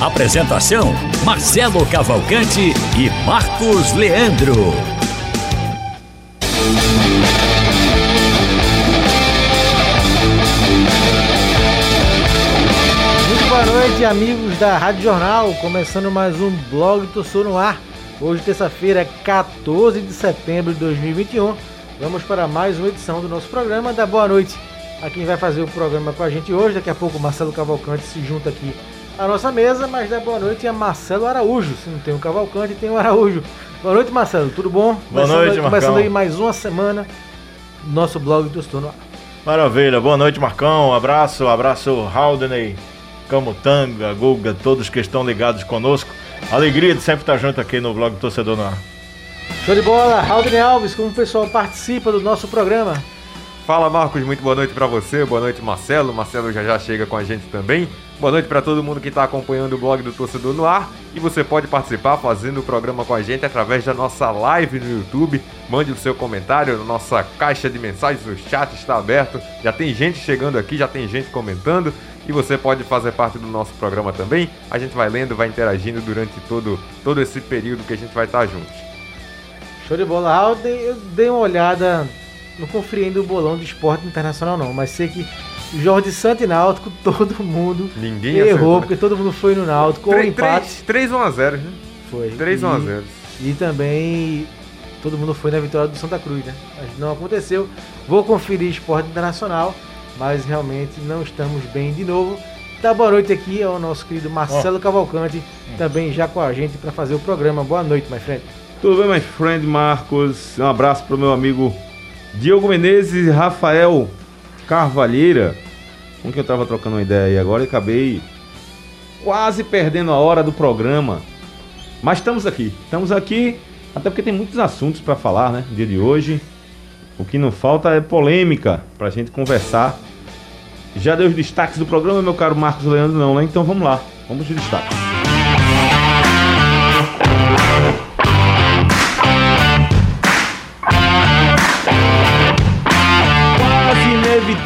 Apresentação: Marcelo Cavalcante e Marcos Leandro. Muito boa noite, amigos da Rádio Jornal. Começando mais um blog Torcedor no Ar. Hoje, terça-feira, 14 de setembro de 2021. Vamos para mais uma edição do nosso programa. Da boa noite a quem vai fazer o programa com a gente hoje. Daqui a pouco Marcelo Cavalcante se junta aqui à nossa mesa, mas da boa noite a Marcelo Araújo. Se não tem o Cavalcante, tem o Araújo. Boa noite, Marcelo. Tudo bom? Boa começando, noite, Começando Marcão. aí mais uma semana do nosso blog Torcedor no Ar. Maravilha, boa noite Marcão, abraço, abraço Haldney, Camutanga, Guga, todos que estão ligados conosco. Alegria de sempre estar junto aqui no blog Torcedor no Ar. Show de bola, Aldrin Alves, como o pessoal participa do nosso programa. Fala Marcos, muito boa noite pra você, boa noite Marcelo, Marcelo já já chega com a gente também. Boa noite pra todo mundo que tá acompanhando o blog do Torcedor no Ar e você pode participar fazendo o programa com a gente através da nossa live no YouTube. Mande o seu comentário, nossa caixa de mensagens, o chat está aberto. Já tem gente chegando aqui, já tem gente comentando e você pode fazer parte do nosso programa também. A gente vai lendo, vai interagindo durante todo, todo esse período que a gente vai estar juntos. Show de bola, Alden. Eu dei uma olhada, não conferi ainda o bolão do esporte internacional não, mas sei que Jorge Santos e Náutico, todo mundo Ninguém errou, acertou, né? porque todo mundo foi no Náutico, ou empate 3 1 a 0, né? foi. 3 1 a E- 0. E também todo mundo foi na vitória do Santa Cruz, né? Mas não aconteceu. Vou conferir esporte internacional, mas realmente não estamos bem de novo. Dá boa noite aqui ao nosso querido Marcelo Cavalcante, também já com a gente para fazer o programa. Boa noite, my friend. Tudo bem, my friend Marcos? Um abraço pro meu amigo Diogo Menezes e Rafael Carvalheira, com quem eu tava trocando uma ideia aí agora e acabei quase perdendo a hora do programa. Mas estamos aqui, estamos aqui, até porque tem muitos assuntos para falar, né? No dia de hoje. O que não falta é polêmica pra gente conversar. Já deu os destaques do programa, meu caro Marcos Leandro, não, né? Então vamos lá, vamos aos destaques.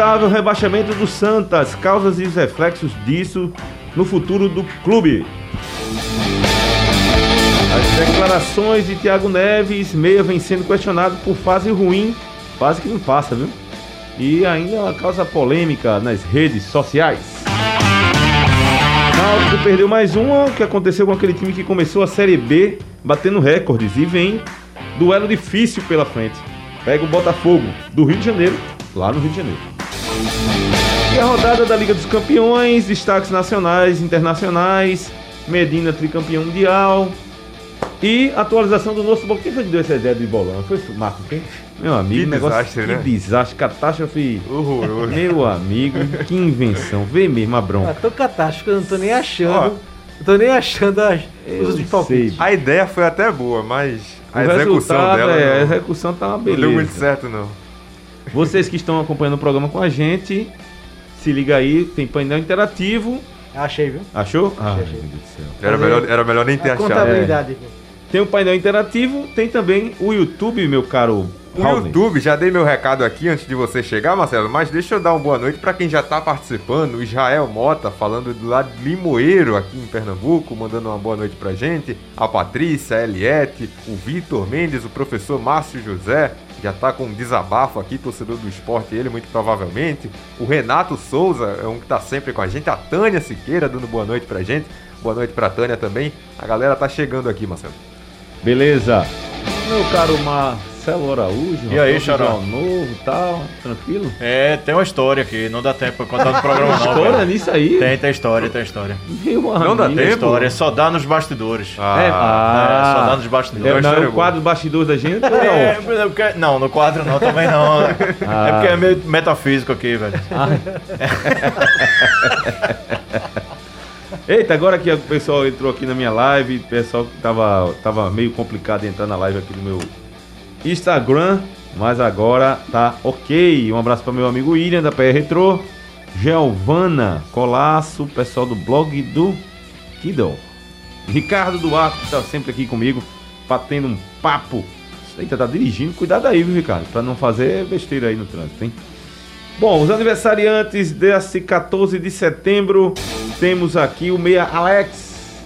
Inevitável rebaixamento do Santas, causas e os reflexos disso no futuro do clube. As declarações de Thiago Neves, meia vem sendo questionado por fase ruim, fase que não passa, viu? E ainda ela causa polêmica nas redes sociais. Náutico perdeu mais uma, o que aconteceu com aquele time que começou a Série B batendo recordes e vem duelo difícil pela frente. Pega o Botafogo do Rio de Janeiro, lá no Rio de Janeiro. E a rodada da Liga dos Campeões, destaques nacionais, internacionais, Medina tricampeão mundial e atualização do nosso bolão. Quem foi que deu essa ideia do bolão? Foi o Marco quem? Meu amigo, Que negócio, desastre, que né? desastre, catástrofe. Horroroso. Meu amigo, que invenção. Vê mesmo a Ah, bronca. tô catástrofe, eu não tô nem achando. Ó. eu tô nem achando as, os palpites. A ideia foi até boa, mas a o execução dela é, a não, execução tá uma não beleza. deu muito certo, não. Vocês que estão acompanhando o programa com a gente, se liga aí, tem painel interativo. Achei, viu? Achou? Ah, Achei, meu achei. Deus do céu. Era melhor, era melhor nem ter A achado. contabilidade aqui. Tem o painel interativo, tem também o YouTube, meu caro O. YouTube, já dei meu recado aqui antes de você chegar, Marcelo, mas deixa eu dar uma boa noite para quem já tá participando. O Israel Mota, falando do lado de Limoeiro, aqui em Pernambuco, mandando uma boa noite pra gente. A Patrícia, a Eliette, o Vitor Mendes, o professor Márcio José, já tá com um desabafo aqui, torcedor do esporte, ele muito provavelmente. O Renato Souza é um que tá sempre com a gente. A Tânia Siqueira dando boa noite pra gente. Boa noite pra Tânia também. A galera tá chegando aqui, Marcelo. Beleza. Meu caro Marcelo Araújo. E aí, Xará? Jornal novo e tal, tranquilo? É, tem uma história aqui, não dá tempo pra contar no programa não. História cara. nisso aí? Tem, tem história, tem história. Meu Não dá amigo. Tem tempo? história, só dá nos bastidores. Ah, É, É, ah, só dá nos É, bastidores. não, é história o quadro bastidores da gente? É, não? é porque- não, no quadro não, também não. É porque é meio metafísico aqui, velho. Eita, agora que o pessoal entrou aqui na minha live, o pessoal que tava, tava meio complicado entrar na live aqui do meu Instagram, mas agora tá ok. Um abraço para meu amigo William da PR Retro, Giovana Colasso, pessoal do blog do Kiddo. Ricardo Duarte, tá sempre aqui comigo, batendo um papo. Eita, tá dirigindo, cuidado aí, viu, Ricardo? Pra não fazer besteira aí no trânsito, hein? Bom, os aniversariantes desse 14 de setembro, temos aqui o meia Alex,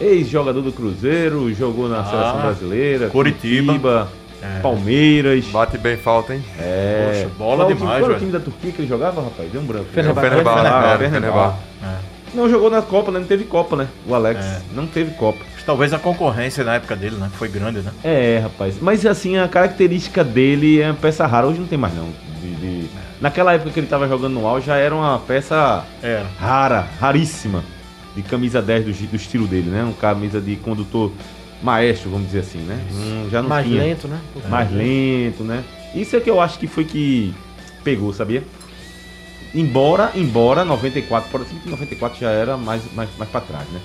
ex-jogador do Cruzeiro, jogou na Ah, seleção brasileira, Curitiba. É. Palmeiras. Bate bem falta, hein? É. Poxa, bola Qual demais, Qual o time da Turquia que ele jogava, rapaz? Deu um branco. É. Fenerbahçe. Não jogou na Copa, né? Não teve Copa, né? O Alex. É. Não teve Copa. Talvez a concorrência na época dele, né? Foi grande, né? É, rapaz. Mas assim, a característica dele é uma peça rara. Hoje não tem mais, não. De- de- Naquela época que ele tava jogando no auge, já era uma peça Era. rara, raríssima. De camisa 10 do, do estilo dele, né? Um camisa de condutor maestro, vamos dizer assim, né? Hum, já não Mais tinha. lento, né? Pouquinho mais lento, né? Isso é que eu acho que foi que pegou, sabia? Embora, embora 94, por exemplo, 94 já era mais, mais, mais pra trás, né?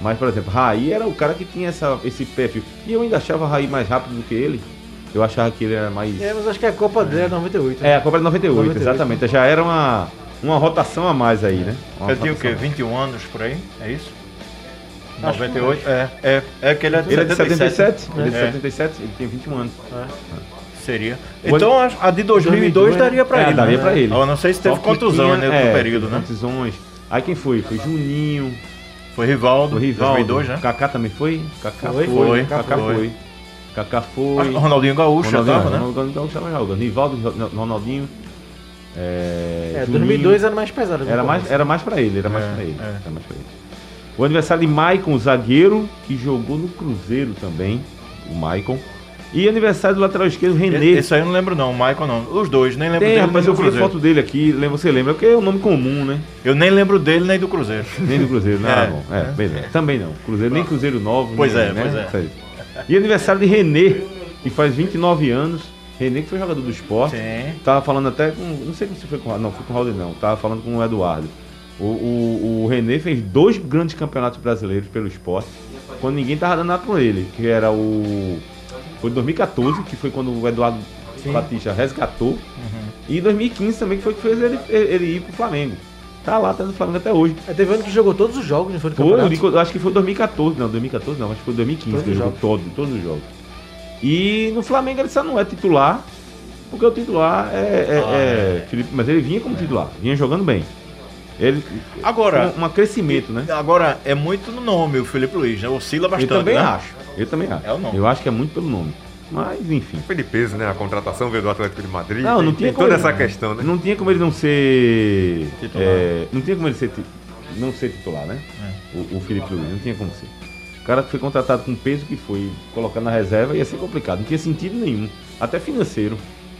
Mas, por exemplo, Raí era o cara que tinha essa, esse perfil. E eu ainda achava Raí mais rápido do que ele. Eu achava que ele era mais. É, mas acho que a Copa dele é 98. É, a Copa de 98, 98. exatamente. Já era uma, uma rotação a mais aí, né? Uma Ele tinha o quê? rotação. 21 anos por aí? É isso? Acho que 98? É, é, é que ele é de Ele é de 77. 77, ele é de É. 77, ele tinha 21 anos. Seria. O Então a- a de 2002 daria pra É, ele. daria né? pra ele. Eu não sei se teve Só contusão tinha- né, no é, período, né? Contusões. Aí quem foi? Foi Juninho, Foi Rivaldo, o Rivaldo. 2002, né? Kaká também foi? Kaká Foi, foi. foi, Kaká foi. Kaká foi. o Ronaldinho Gaúcho já Ronaldinho, tava, né? Ronaldinho Gaúcho tava jogando. Rivaldo, Ro- Ronaldinho. É, É, Juninho. 2002 era mais pesado. Era mais, era mais pra ele, era mais É, pra ele. é. Era mais pra ele. O aniversário de Maicon, zagueiro, que jogou no Cruzeiro também. O Maicon. E aniversário do lateral esquerdo, René. Esse aí eu não lembro não, o Michael não. Os dois, nem lembro Tem, dele rapaz, eu vi foto dele aqui, lembra- você lembra, porque é um nome comum, né? Eu nem lembro dele nem do Cruzeiro. Nem do Cruzeiro, né? É. Ah, bom. É, beleza. Também não. Cruzeiro, nem Cruzeiro Novo. Pois nem, é, né? pois é. E aniversário de Renê, que faz 29 anos. Renê que foi jogador do esporte. Sim. Tava falando até com. Não sei se foi com. Não, foi com o Raul não. Tava falando com o Eduardo. O, o, o René fez dois grandes campeonatos brasileiros pelo esporte. Quando ninguém tava dando nada com ele. Que era o. Foi em 2014, que foi quando o Eduardo Batista resgatou. Uhum. E em 2015 também, que foi que fez ele, ele ir pro Flamengo. Tá lá, tá no Flamengo até hoje. É, teve ano que jogou todos os jogos, não foi do Foi, campeonato? eu acho que foi 2014, não, 2014 não, acho que foi 2015 Todos que jogou todo, todos os jogos. E no Flamengo ele só não é titular, porque o titular é, é- Ah, é Felipe, mas ele vinha como titular, vinha jogando bem. Ele Agora, um, um crescimento, né? agora é muito no nome o Felipe Luiz, né? Oscila Eu bastante, também né? acho. Eu também acho. É o nome. Eu acho que é muito pelo nome. Mas enfim. Foi de peso, né? A contratação veio do Atlético de Madrid. Não, tem, não tinha tem toda ele- essa questão, né? Não tinha como ele não ser. Titular. é, não tinha como ele ser não ser titular, né? É. O, o Felipe Luiz, não tinha como ser. O cara que foi contratado com o peso que foi, colocado na reserva ia ser complicado, não tinha sentido nenhum. Até financeiro.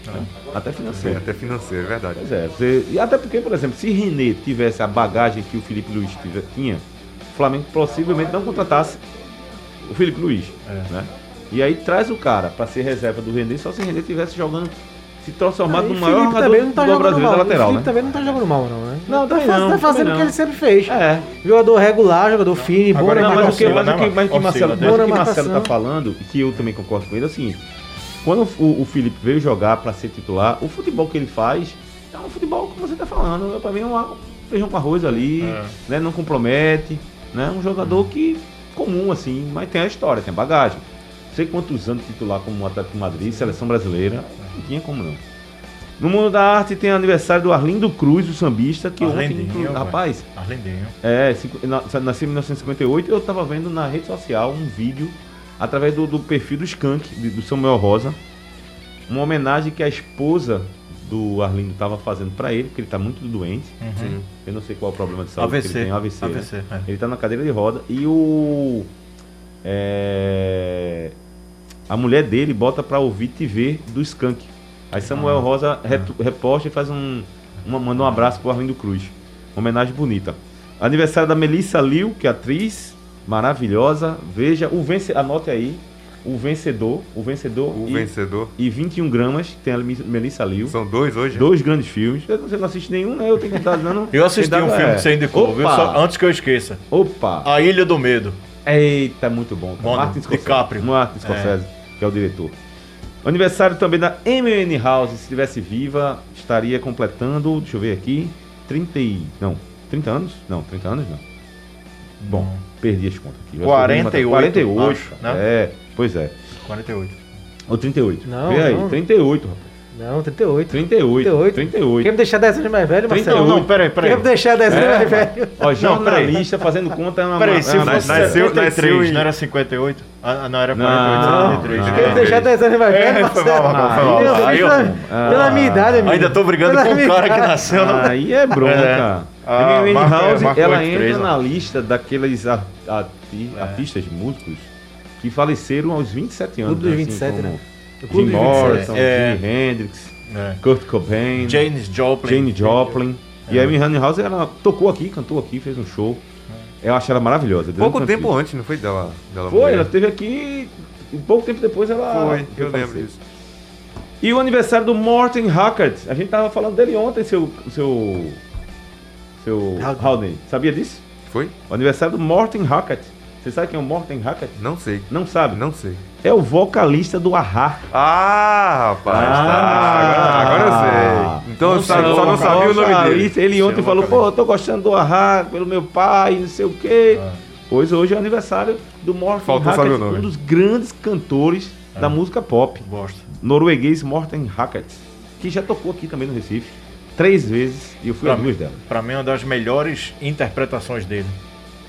né? Até É, financeiro. até financeiro, é verdade. Pois é, você- e até porque, por exemplo, se René tivesse a bagagem que o Felipe Luiz tive- tinha, o Flamengo possivelmente não contratasse o Felipe Luiz. É. Né? E aí traz o cara para ser reserva do René, só se o René tivesse jogando, se transformado no maior Felipe jogador não tá do brasileiro mal. lateral, Felipe né? também não tá jogando mal, não, né? Não, tá, faz- não, tá fazendo o que ele sempre fez. É. Jogador regular, jogador fino, bom Agora, na Não, mas o que, mas o né, que, mas o que Marcelo, né? mas o que Marcelo tá falando, e que eu também concordo com ele, é o seguinte: quando o, o Felipe veio jogar para ser titular, o futebol que ele faz é um futebol que você tá falando. Para mim é um feijão com arroz ali, É. né? Não compromete, né? Um jogador que comum assim, mas tem a história, tem a bagagem. Não sei quantos anos titular como Atlético de Madrid, seleção brasileira, não tinha como não. No mundo da arte tem aniversário do Arlindo Cruz, o sambista, que ontem, Arlindinho, velho. rapaz, Arlindinho. é, cinco- na- nasci em 1958 eu tava vendo na rede social um vídeo através do, do perfil do Skank, do Samuel Rosa, uma homenagem que a esposa do Arlindo tava fazendo pra ele, porque ele tá muito doente. Uhum. Eu não sei qual é o problema de saúde que AVC. ele tem, AVC. né? AVC, é. Ele tá na cadeira de roda e o é, a mulher dele bota pra ouvir TV do Skank. Aí Samuel Ah. Rosa retu- reposta e faz um uma, manda um abraço pro Arlindo Cruz. Uma homenagem bonita. Aniversário da Melissa Liu, que é atriz maravilhosa. Veja o vence, anote aí. o vencedor, o vencedor O e, vencedor. e 21 gramas, que tem a Melissa Liu. São dois hoje? Dois grandes filmes. Você não assiste nenhum, né? Eu tenho que estar dando. Eu assisti um filme é. que você indicou, viu? Só- antes que eu esqueça. Opa! A Ilha do Medo. Eita, muito bom. cara. Bom, Martin Scorsese. DiCaprio. Martin Scorsese, que é o diretor. Aniversário também da MN House, se estivesse viva, estaria completando, deixa eu ver aqui, 30 e... não, 30 anos? Não, 30 anos não. Bom, perdi as contas aqui. Eu acho que eu vou matar- 48, 48, acho, né? É, pois é. 48. Ou 38. Não, Vê aí, não. 38, rapaz. Não, 38. 38. 38. 38. Quer me deixar 10 anos mais velho, Marcelo? 38. Não, peraí, peraí. Quer me deixar 10 anos É, mais velho? Ó, jornalista fazendo conta é uma... Peraí, é se fosse nasceu- 73, nasceu em- não era 58? Ah, não, era Não, 48, 73. não. Quer me deixar 10 anos mais velho, É, foi Marcelo? mal, Marcão, foi mal. Deus, Aí eu- pela, pela minha idade, amigo. Ainda tô brigando Pela com um cara que nasceu. Aí é bronca. É. Ah, a MN marca- House, marca ela 83, entra ó. na lista daqueles ar- arti- É. artistas músicos que faleceram aos 27 anos. Clube dos assim 27, como né? Jim Clube dos 27. Morrison, É. Jimi Hendrix, É. Kurt Cobain, Janis Joplin. Jane Joplin. E É. a Amy House, ela tocou aqui, cantou aqui, fez um show. Eu acho ela maravilhosa. Pouco tempo antes, não foi dela? dela Foi, morrer? ela teve aqui. E pouco tempo depois ela. Foi, eu lembro disso. E o aniversário do Morten Hackert. A gente tava falando dele ontem, seu. seu. seu. Haldane. Sabia disso? Foi? O aniversário do Morten Hackert. Você sabe quem é o Morten Hackert? Não sei. Não sabe? Não sei. É o vocalista do Ahá. Ah, rapaz. tá. Agora, agora eu sei. Então Não só, sei, só não sabia o nome dele. Ele ontem Seu falou, pô, eu tô gostando do Ahá pelo meu pai, não sei o quê. Pois hoje é o aniversário do Morten o nome. um dos grandes cantores da música pop. Gosto. Norueguês Morten Hackert, que já tocou aqui também no Recife. Três vezes e eu fui Pra a duas delas. Pra mim, uma das melhores interpretações dele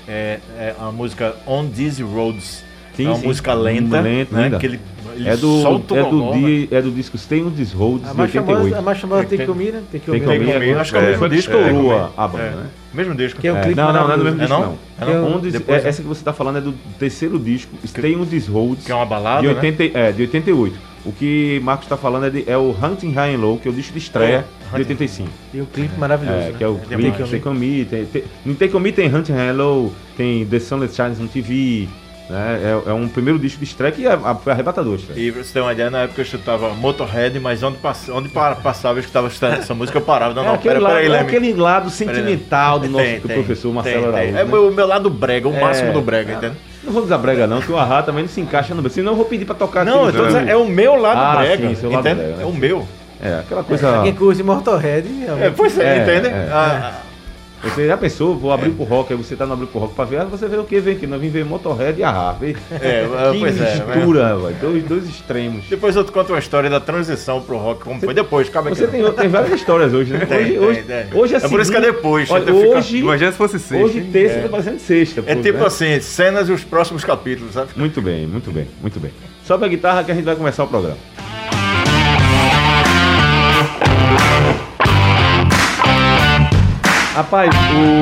é, é a música On These Roads. Sim, é uma sim. música lenta, Lenta, né? Que ele, ele É do, solta o é, do gogó, né? di- é do disco Stay on These Roads A de mais famosa, 88. a mais famosa tem que comer, né? Tem que comer. Tem acho que é o mesmo disco, é, tem a, banda, É. né? Mesmo disco. Que é um É, clipe não, não, não é do mesmo disco, não? não. É é não? Onde- Depois é- essa que você está falando é do terceiro disco, Stay on These Roads, Que é uma balada, de, né? 80, é, de 88. O que Marcos está falando é, de- é o Hunting High and Low, que é o disco de estreia É, de 85. E o clipe maravilhoso. É, né? que é o É clipe. Take On Me. Tem, tem, no Take On Me tem and Low, tem The Sunless Shines on TV. Né? É, é um primeiro disco de estreia que é, foi arrebatador. estreia. E pra você ter uma ideia, na época eu escutava Motorhead, mas onde, pass... onde pa- passava eu escutava essa essa música, eu parava. Não, É não, aquele, pera, lado, pera aí, é aquele lado sentimental do nosso Tem, do tem, professor Marcelo. Araújo. É né? o meu, meu lado brega, o É. máximo do brega, entende? Não vou usar brega não, que o Arra também não se encaixa no brega. Senão eu vou pedir pra tocar Não, eu aquele tô jogo. dizendo, é o meu lado Ah, brega, sim, seu lado brega, né? É o meu. É, aquela coisa... quem curte Motorhead, É, realmente. pois é, É, entende? é. Ah, Você já pensou, vou abrir pro rock, aí você tá no abrir pro rock pra ver, você vê o que? Vem aqui, nós vim ver Motorhead e Arra. Vê? É, que pois é, mistura, velho. Dois, dois extremos. Depois eu te conto uma história da transição pro rock, como foi depois, cabe aqui. Você tem, tem várias histórias hoje, né? Tem, hoje, tem, hoje, tem. hoje é, É por isso que é depois, Olha, você fica- hoje, Imagina se fosse sexta. hoje hein? terça tá parecendo sexta. É pô, tipo né? assim, cenas e os próximos capítulos, sabe? Muito bem, muito bem, muito bem. Sobe a guitarra que a gente vai começar o programa. Rapaz,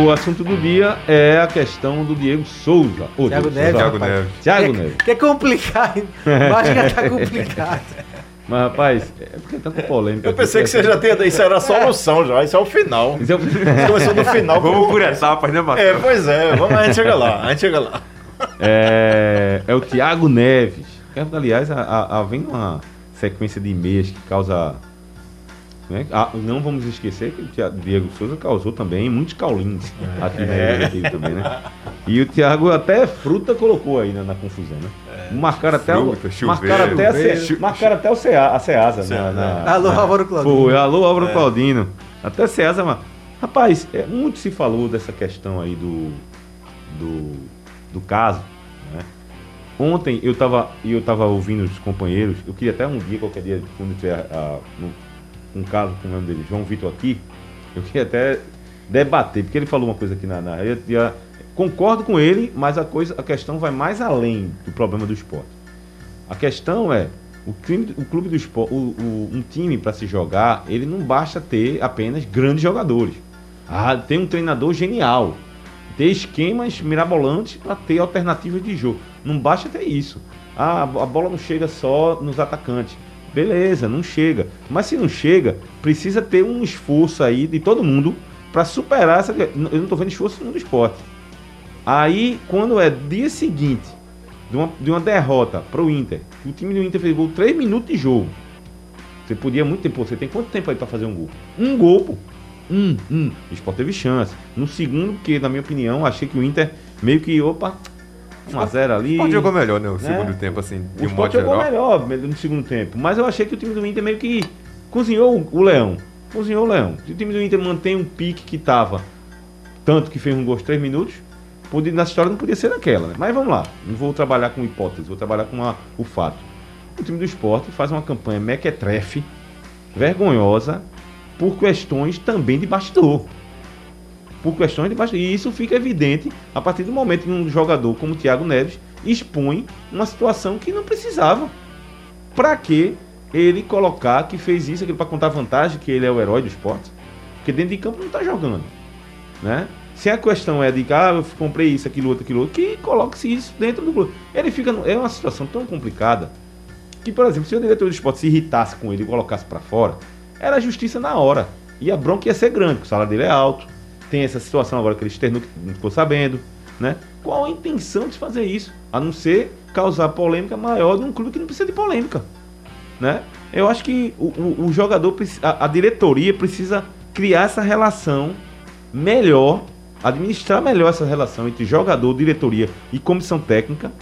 o assunto do dia é a questão do Diego Souza. Ô, Thiago Diego Neves. Thiago rapaz. Neves. Thiago Quer- Neves. Quer complicar, hein? Mas já tá complicado. Mas, rapaz, é porque é tanta polêmica. Eu pensei que você já tinha. Isso era a solução já, isso é o final. Isso é- Isso começou no final. Vamos por etapas, né, É, Marcelo? pois é, vamos, a gente chega lá, a gente chega lá. é, é o Thiago Neves. Que, aliás, a, a, a- vem uma sequência de e-mails que causa. Né? Ah, não vamos esquecer que o Thiago- Diego Souza causou também muitos caulinhos aqui na É. Também, né? E o Thiago até fruta colocou aí na, na confusão, né? Marcaram até, o, Fruta, chuveiro. marcaram até, a, Ce- Chuveiro. marcaram até o Cea, a Ceasa. Na, na, Alô, Álvaro Claudinho. foi, alô, Álvaro É. Claudino. Até Ceasa, mas. Rapaz, é, muito se falou dessa questão aí do. do, do caso. Né? Ontem eu tava, eu tava ouvindo os companheiros, eu queria até um dia, qualquer dia, quando tiver ah, um, um caso com o nome dele, João Vitor aqui, eu queria até debater, porque ele falou uma coisa aqui na. na eu, ia- concordo com ele, mas a, coisa, a questão vai mais além do problema do esporte. A questão é, o, time, o clube do esporte, o, o- um time para se jogar, ele não basta ter apenas grandes jogadores. Ah, tem um treinador genial. Ter esquemas mirabolantes para ter alternativas de jogo. Não basta ter isso. Ah, a bola não chega só nos atacantes. Beleza, não chega. Mas se não chega, precisa ter um esforço aí de todo mundo para superar essa. Eu não estou vendo esforço no esporte. Aí, quando é dia seguinte, de uma, de uma derrota para o Inter. O time do Inter fez gol 3 minutos de jogo. Você podia muito tempo. Você tem quanto tempo aí para fazer um gol? Um gol, pô. Um, um. O Sport teve chance. No segundo, porque, na minha opinião, achei que o Inter meio que, opa, 1x0 ali. O Sport jogou melhor, né? O Né? segundo tempo, assim, de O um modo Sport jogou geral. melhor no segundo tempo. Mas eu achei que o time do Inter meio que cozinhou o- Leão. Cozinhou o Leão. Se o time do Inter mantém um pique que tava, tanto que fez um gol aos 3 minutos, podia, nessa história não podia ser naquela, né? Mas vamos lá. Não vou trabalhar com hipótese, vou trabalhar com o fato. O time do esporte faz uma campanha mequetrefe, vergonhosa, por questões também de bastidor por questões de bastidor. E isso fica evidente a partir do momento que um jogador como o Thiago Neves expõe uma situação que não precisava. Pra que ele colocar que fez isso, para contar vantagem, que ele é o herói do esporte? Porque dentro de campo não tá jogando, né? Se a questão é de ah, eu comprei isso, aquilo, outro, aquilo, outro, que coloque-se isso dentro do clube. Ele fica. no- É uma situação tão complicada que, por exemplo, se o diretor do esporte se irritasse com ele e colocasse pra fora, era justiça na hora. E a bronca ia ser grande, porque o salário dele é alto. Tem essa situação agora que ele externou, que não ficou sabendo, né? Qual a intenção de fazer isso? A não ser causar polêmica maior num clube que não precisa de polêmica, né? Eu acho que o, o- o jogador, a, a diretoria precisa criar essa relação melhor, administrar melhor essa relação entre jogador, diretoria e comissão técnica,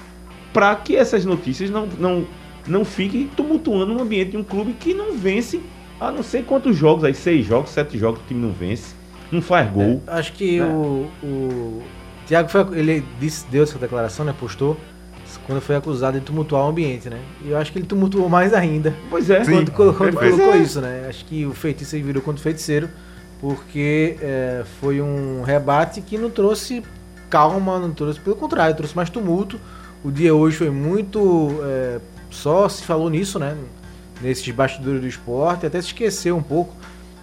para que essas notícias não, não, não fiquem tumultuando no ambiente de um clube que não vence há não sei quantos jogos, aí seis jogos, sete jogos, o time não vence, não faz gol. É, acho que né? o, o Thiago foi, ele disse, deu essa declaração, né? Postou quando foi acusado de tumultuar o ambiente, né? E eu acho que ele tumultuou mais ainda Pois é. quando, quando- quando Pois colocou é. isso, né? Acho que o feitiço aí virou contra o feiticeiro, porque é, foi um rebate que não trouxe calma, não trouxe, pelo contrário, trouxe mais tumulto. O dia hoje foi muito. é, só se falou nisso, né? Nesses bastidores do esporte, até se esqueceu um pouco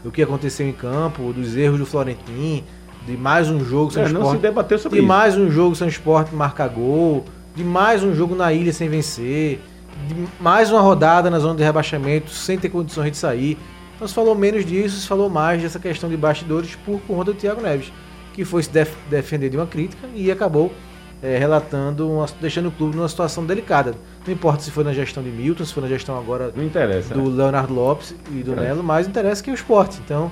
do que aconteceu em campo, dos erros do Florentin, de mais um jogo sem É, não se esporte. debateu sobre De isso. mais um jogo sem esporte marcar gol, de mais um jogo na ilha sem vencer, de mais uma rodada na zona de rebaixamento sem ter condições de sair. Então se falou menos disso, se falou mais dessa questão de bastidores por conta do Thiago Neves, que foi se def- defender de uma crítica e acabou eh, relatando, uma- deixando o clube numa situação delicada. Não importa se foi na gestão de Milton, se foi na gestão agora do Leonardo Lopes e do. Nelo, mais interessa que o esporte. Então,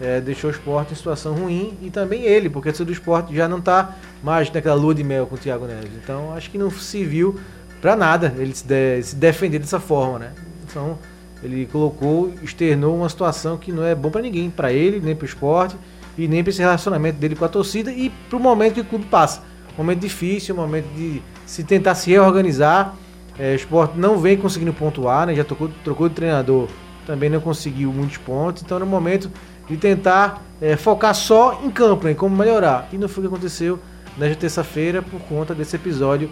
é, deixou o esporte em situação ruim e também ele, porque o do esporte já não está mais naquela lua de mel com o Thiago Neves. Então, acho que não se viu para nada ele se, de- se defender dessa forma, né? Então, ele colocou, externou uma situação que não é bom para ninguém, para ele, nem para o esporte e nem para esse relacionamento dele com a torcida e para o momento que o clube passa. Momento difícil, momento de se tentar se reorganizar. É, o esporte não vem conseguindo pontuar, né? Já trocou, trocou de treinador, também não conseguiu muitos pontos. Então, no momento de tentar é, focar só em campo, em como melhorar. E não foi o que aconteceu nesta terça-feira por conta desse episódio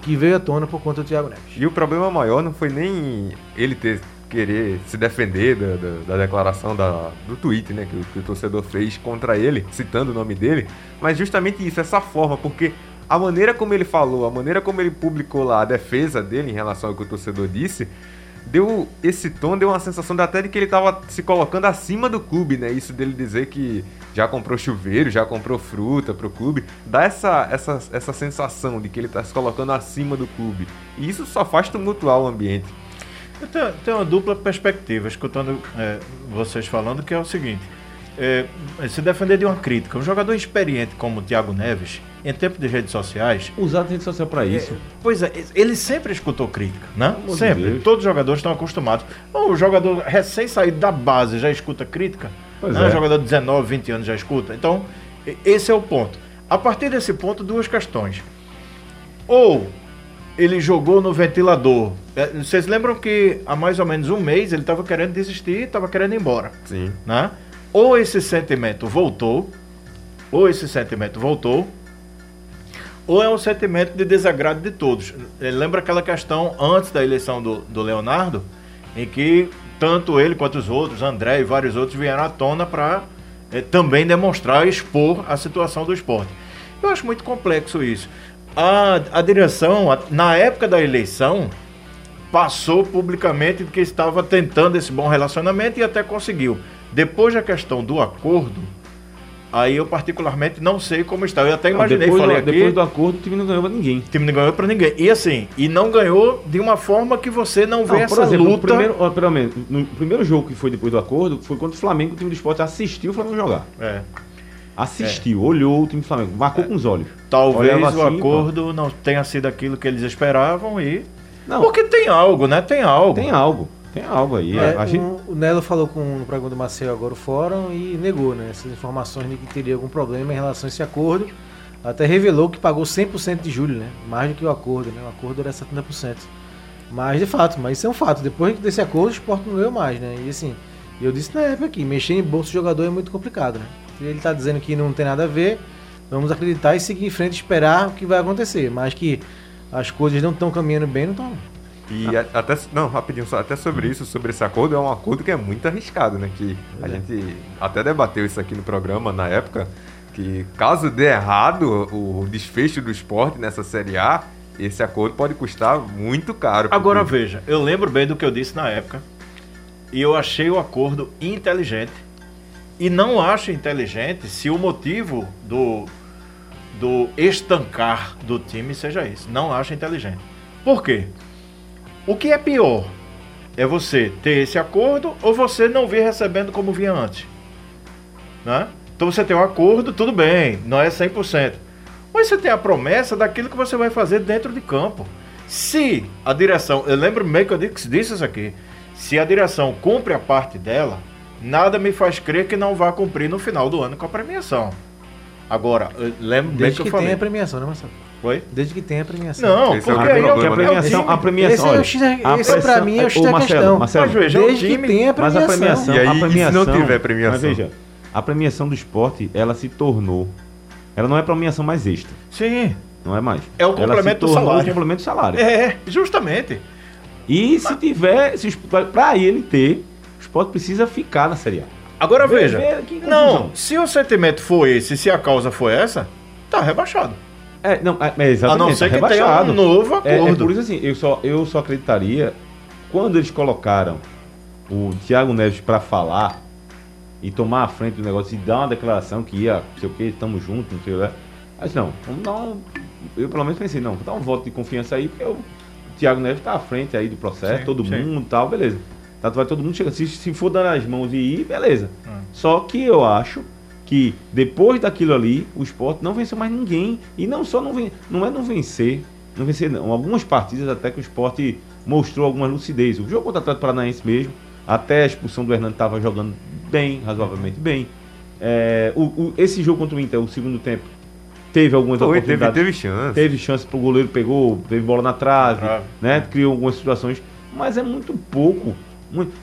que veio à tona por conta do Thiago Neves. E o problema maior não foi nem ele ter querer se defender da, da- da declaração da, do tweet, né, que, o- que o torcedor fez contra ele, citando o nome dele, mas justamente isso, essa forma, porque a maneira como ele falou, a maneira como ele publicou lá a defesa dele em relação ao que o torcedor disse, deu esse tom, deu uma sensação de até de que ele tava se colocando acima do clube, né? Isso dele dizer que já comprou chuveiro, já comprou fruta pro clube, dá essa, essa, essa sensação de que ele tá se colocando acima do clube. E isso só faz tumultuar o ambiente. Eu tenho, uma dupla perspectiva, escutando é, vocês falando, que é o seguinte: é, se defender de uma crítica, um jogador experiente como o Thiago Neves, em tempo de redes sociais, Usar a rede social pra isso. Pois é, ele sempre escutou crítica, né? amor Sempre. Todos os jogadores estão acostumados. O jogador recém-saído da base já escuta crítica. Pois né? é. O jogador de 19, 20 anos já escuta. Então, esse é o ponto. A partir desse ponto, duas questões. Ou ele jogou no ventilador. É, Vocês lembram que há mais ou menos um mês ele estava querendo desistir, estava querendo ir embora Sim. né? Ou esse sentimento voltou, ou esse sentimento voltou, ou é um sentimento de desagrado de todos. Eh, Lembra aquela questão antes da eleição do, do Leonardo, em que tanto ele quanto os outros, André e vários outros, vieram à tona para também demonstrar, expor a situação do esporte. Eu acho muito complexo isso. A, a direção, a- na época da eleição, passou publicamente que estava tentando esse bom relacionamento e até conseguiu. Depois da questão do acordo, Aí eu particularmente não sei como está. Eu até Não, imaginei, depois, falei do, aqui. depois do acordo, o time não ganhou pra ninguém. O time não ganhou pra ninguém. E assim, e não ganhou de uma forma que você não vê Não, essa por exemplo, luta. no primeiro, ó, pelo menos, no primeiro jogo que foi depois do acordo, foi contra o Flamengo, o time do esporte assistiu o Flamengo jogar. É. Assistiu, olhou o time do Flamengo, marcou com os olhos. Talvez Olhava o assim, acordo não tenha sido aquilo que eles esperavam e. Não, Porque tem algo, né? Tem algo. tem algo. Tem algo aí. É, a gente, o, o Nelo falou com no programa do Marcel agora o fórum e negou né, essas informações de que teria algum problema em relação a esse acordo. Até revelou que pagou 100% de julho, né? Mais do que o acordo, né? O acordo era 70%. Mas de fato, mas isso é um fato. Depois desse acordo, o esporte não ganhou mais, né? E assim, eu disse na época aqui, mexer em bolso de jogador é muito complicado, né? Ele tá dizendo que não tem nada a ver, vamos acreditar e seguir em frente e esperar o que vai acontecer. Mas que as coisas não estão caminhando bem, não estão. E a- até, não, rapidinho, só, até sobre isso, sobre esse acordo, é um acordo que é muito arriscado, né? Que a gente até debateu isso aqui no programa na época, que caso dê errado o desfecho do esporte nessa Série A, esse acordo pode custar muito caro. Agora veja, eu lembro bem do que eu disse na época. E eu achei o acordo inteligente. E não acho inteligente se o motivo do, do estancar do time seja isso. Não acho inteligente. Por quê? O que é pior? É você ter esse acordo ou você não vir recebendo como vinha antes? Né? Então você tem um acordo, tudo bem, não é 100%. Mas você tem a promessa daquilo que você vai fazer dentro de campo. Se a direção, eu lembro bem que eu disse isso aqui, se a direção cumpre a parte dela, nada me faz crer que não vai cumprir no final do ano com a premiação. Agora, eu lembro bem Desde que eu que falei. tenha a premiação, né, Marcelo? Oi? Desde que tenha a premiação. Não, Esse é porque é o a problema, né? premiação, a premiação, Esse é o olha, X- a esse pra mim é o X da Marcelo, questão. Marcelo, Mas veja, é Desde que tenha a Mas a premiação. premiação, E aí, a e se premiação, não tiver premiação? Mas veja, a premiação do esporte, ela se tornou, ela não é premiação mais extra, Sim. não é mais. É o Ela se complemento do salário. o complemento do salário. É, justamente. E se tiver, se, para ele ter, o esporte precisa ficar na Série A. Agora Vê- veja. vê não, se o sentimento for esse, se a causa for essa, tá rebaixado. É, não, é, é exatamente, a não ser tá que tenha rebaixado. um novo acordo. É, é por isso assim, eu só, eu só acreditaria quando eles colocaram o Thiago Neves pra falar e tomar a frente do negócio e dar uma declaração que ia, sei o que, estamos juntos, não sei o que. Mas não, vamos dar um. Eu pelo menos pensei, não, vou dar um voto de confiança aí, porque o Thiago Neves tá à frente aí do processo, Sim, todo sim. mundo e tal, beleza. Tá, vai todo mundo chegar. Se, se for dar as mãos e ir, beleza. Hum. Só que eu acho que depois daquilo ali, o esporte não venceu mais ninguém. E não só não, ven não é não vencer, não vencer não. Algumas partidas até que o esporte mostrou alguma lucidez. O jogo contra o Atlético Paranaense mesmo, até a expulsão do Hernando estava jogando bem, razoavelmente bem. É, o- o- esse jogo contra o Inter, o segundo tempo, teve algumas Foi, teve, oportunidades. teve chance. Teve chance pro goleiro, pegou, teve bola na trave, Trave. né? Criou algumas situações, mas é muito pouco.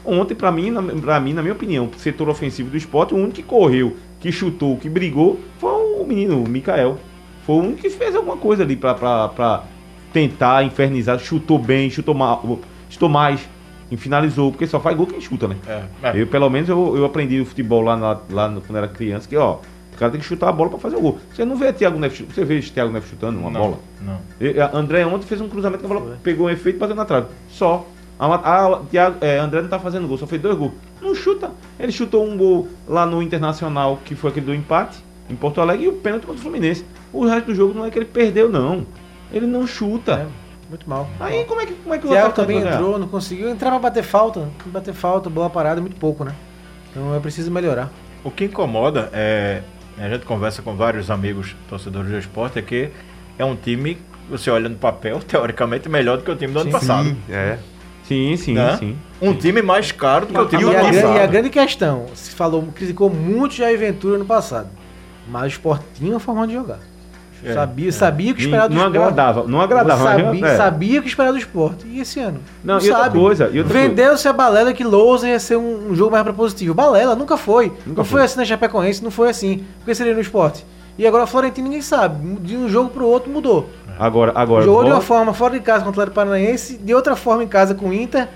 Ontem, pra mim, na, pra mim, na minha opinião, o setor ofensivo do esporte, o único que correu, que chutou, que brigou, foi o menino, o Mikael. Foi o único que fez alguma coisa ali pra tentar infernizar, chutou bem, chutou, mal, chutou mais, e finalizou, porque só faz gol quem chuta, né? É, é. Eu, pelo menos, eu, eu aprendi o futebol lá, na- lá quando era criança, que, ó, o cara tem que chutar a bola pra fazer o gol. Você não vê Thiago Neves, você vê Thiago Neves chutando uma Não, bola? Não. André ontem fez um cruzamento que a bola pegou um efeito e bateu na trave. Só. A, a, Thiago, é, André não tá fazendo gol, só fez dois gols. Não chuta. Ele chutou um gol lá no Internacional, que foi aquele do empate, em Porto Alegre, e o pênalti contra o Fluminense. O resto do jogo não é que ele perdeu, não. Ele não chuta. É, muito mal. Aí como é que, como é que O Thiago atacante também entrou, não conseguiu entrar pra bater falta. Bater falta, bola parada, muito pouco, né? Então é preciso melhorar. O que incomoda é. A gente conversa com vários amigos torcedores do esporte, é que é um time, você olha no papel, teoricamente melhor do que o time do ano Sim. passado. Sim, é. Sim, sim, né? sim. Um time mais caro do que o time E do a, grande, e a grande questão, se falou, criticou muito Jair Ventura no passado. Mas o Sport tinha uma forma de jogar. É, sabia, sabia o que esperar do Não esporte. agradava, não agradava. Sabia, é. sabia o que esperar do esporte. E esse ano? Não, e outra coisa, e outra coisa. Vendeu-se a balela que Lousa ia ser um, um jogo mais propositivo. Balela, nunca foi. Nunca não foi foi. assim na Chapecoense, não foi assim. Porque seria no esporte. E agora o Florentino ninguém sabe. De um jogo pro outro mudou. Agora, agora. Jogou de uma forma fora de casa contra o Atlético Paranaense, de outra forma em casa com o Inter,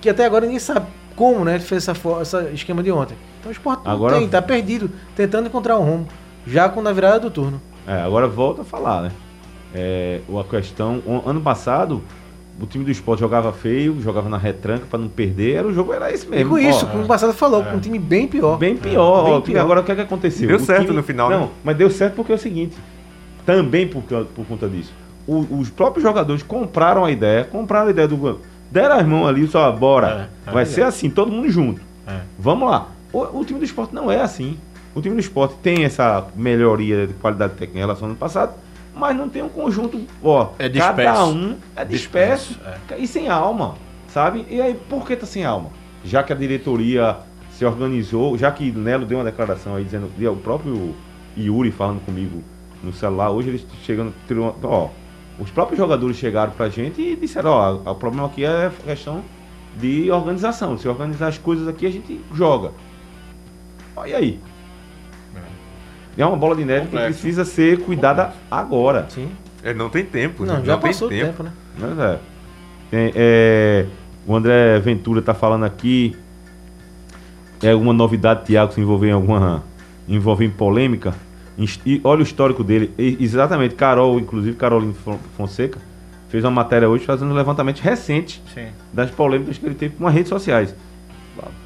que até agora ninguém sabe como, né? Ele fez essa, essa esquema de ontem. Então o Sport não Agora- tem, tá perdido, tentando encontrar um rumo. Já com na virada do turno. É, agora volta a falar, né? É, a questão. o- Ano passado, o time do esporte jogava feio, jogava na retranca pra não perder, era o jogo era esse E mesmo. com isso, Ó, como o passado falou, com um time bem pior. Bem pior. Bem ó, pior. Agora o que é que aconteceu? Deu O certo no final, Não, né? mas deu certo porque é o seguinte. Também por, por conta disso. O- os próprios jogadores compraram a ideia, compraram a ideia do. Deram as mãos ali, só bora. É, é. Vai ser assim, todo mundo junto. É. Vamos lá. O, o time do esporte não é assim. O time do esporte tem essa melhoria de qualidade técnica em relação ao ano passado, mas não tem um conjunto, ó, É cada disperso. um é disperso, Disperso, e sem alma, sabe? E aí, por que tá sem alma? Já que a diretoria se organizou, já que Nelo deu uma declaração aí dizendo, e o próprio Yuri falando comigo no celular, hoje eles chegando, tirou uma- ó, os próprios jogadores chegaram pra gente e disseram, ó, o problema aqui é questão de organização, se organizar as coisas aqui a gente joga. Ó, e aí? É uma bola de neve que Complexo. precisa ser cuidada agora. Sim. É, não tem tempo. Não, né? já tem passou o tempo, né? Mas é. Tem, é, o André Ventura tá falando aqui. É alguma novidade, Thiago, se envolver em alguma. envolver em polêmica. E olha o histórico dele. E- exatamente, Carol, inclusive Carolina Fon- Fonseca, fez uma matéria hoje fazendo um levantamento recente Sim. das polêmicas que ele teve com as redes sociais.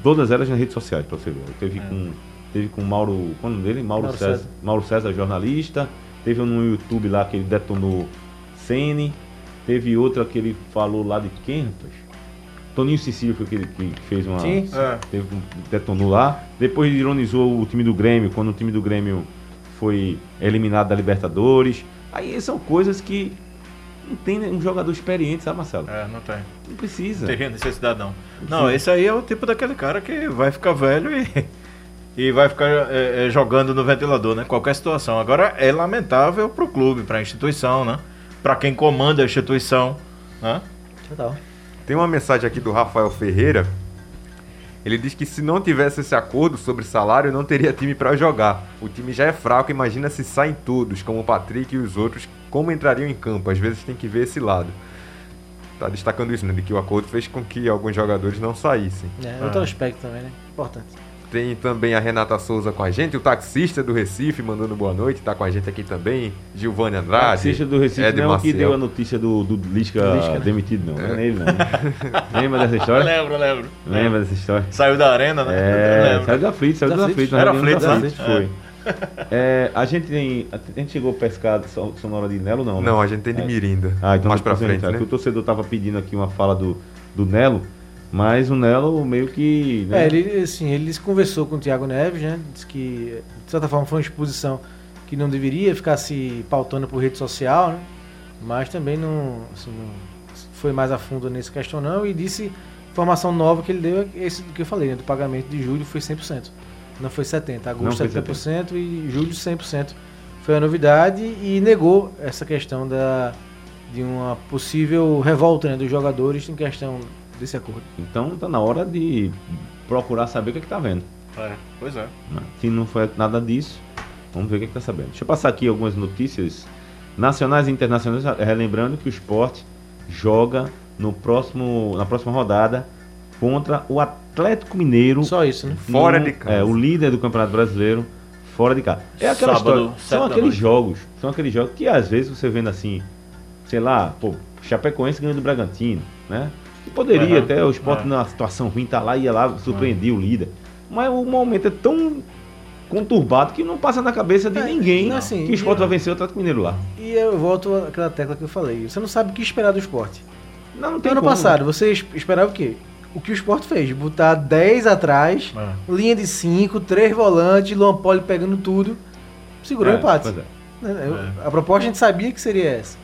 Todas elas nas redes sociais, pra você ver. Ele Teve com. Teve com Mauro. Qual é o nome dele? Mauro, Mauro César. César. Mauro César, jornalista. Teve um no YouTube lá que ele detonou Sene. Teve outra que ele falou lá de quem, rapaz? Toninho Cecílio foi aquele que fez uma. Sim. É. Teve detonou lá. Depois ironizou o time do Grêmio, quando o time do Grêmio foi eliminado da Libertadores. Aí são coisas que não tem um jogador experiente, sabe, Marcelo? É, não tem. Não precisa. Não teria necessidade não. Não, esse aí é o tipo daquele cara que vai ficar velho e, e vai ficar é, é, jogando no ventilador, né? Qualquer situação. Agora é lamentável pro clube, pra instituição, né? Pra quem comanda a instituição, né? Total. Tem uma mensagem aqui do Rafael Ferreira. Ele diz que se não tivesse esse acordo sobre salário, não teria time para jogar. O time já é fraco, imagina se saem todos, como o Patrick e os outros, como entrariam em campo. Às vezes tem que ver esse lado. Tá destacando isso, né? De que o acordo fez com que alguns jogadores não saíssem. É, outro aspecto também, né? Importante. Tem também a Renata Souza com a gente, o taxista do Recife mandando boa noite, tá com a gente aqui também. Giovanni Andrade. taxista do Recife Ed não é o que Maciel. deu a notícia do, do Lisca, Lisca, né? demitido, não. Não é ele, não. Lembra dessa história? Lembro, lembro. Lembra dessa história? Saiu da arena, né? É, saiu da Flitz, saiu Da na Era da né? Foi. É, a gente tem. A gente chegou a pescar so- sonora de Nelo, não? né? Não, a gente tem de É. Mirinda. Ah, então mais pra frente, né? O torcedor tava pedindo aqui uma fala do, do Nelo, mas o Nelo meio que. né, É, ele, assim, ele se conversou com o Thiago Neves, né? Disse que, de certa forma, foi uma exposição que não deveria ficar se pautando por rede social, né? Mas também não, assim, não foi mais a fundo nessa questão, não. E disse, informação nova que ele deu, é esse do que eu falei, né? Do pagamento de julho foi 100%. Não foi 70%. Não Agosto foi 70% e julho 100%. Foi a novidade e negou essa questão da, de uma possível revolta né, dos jogadores em questão desse acordo. Então tá na hora de procurar saber o que, é que tá vendo. É, pois é. né? Se não foi nada disso, vamos ver o que, é que tá sabendo. Deixa eu passar aqui algumas notícias nacionais e internacionais, relembrando que o esporte joga no próximo, na próxima rodada contra o Atlético Mineiro. Só isso, né? Fora no- de casa. É, o líder do Campeonato Brasileiro, fora de casa. É aquela Sábado, história. São aqueles noite. jogos. São aqueles jogos que às vezes você vendo assim, sei lá, pô, Chapecoense ganhando do Bragantino, né? E poderia Aham, até o esporte é. numa situação ruim tá lá, ia lá, surpreendia o líder. Mas o momento é tão conturbado que não passa na cabeça de É, ninguém não, assim, que o esporte e- vai vencer o Atlético Mineiro lá. E eu volto àquela tecla que eu falei. Você não sabe o que esperar do esporte. Não, não No tem ano como. passado, você es- esperava o quê? O que o esporte fez? Botar 10 atrás, É. linha de 5, 3 volantes, Luan Poli pegando tudo. Segurou É, o empate. é. Né, eu- A proposta a gente sabia que seria essa.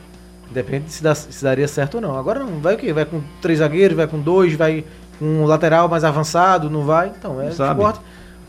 Depende se, dá- se daria certo ou não. Agora não. Vai o quê? Vai com três zagueiros, vai com dois, vai com um lateral mais avançado, não vai? Então, é Não esporte.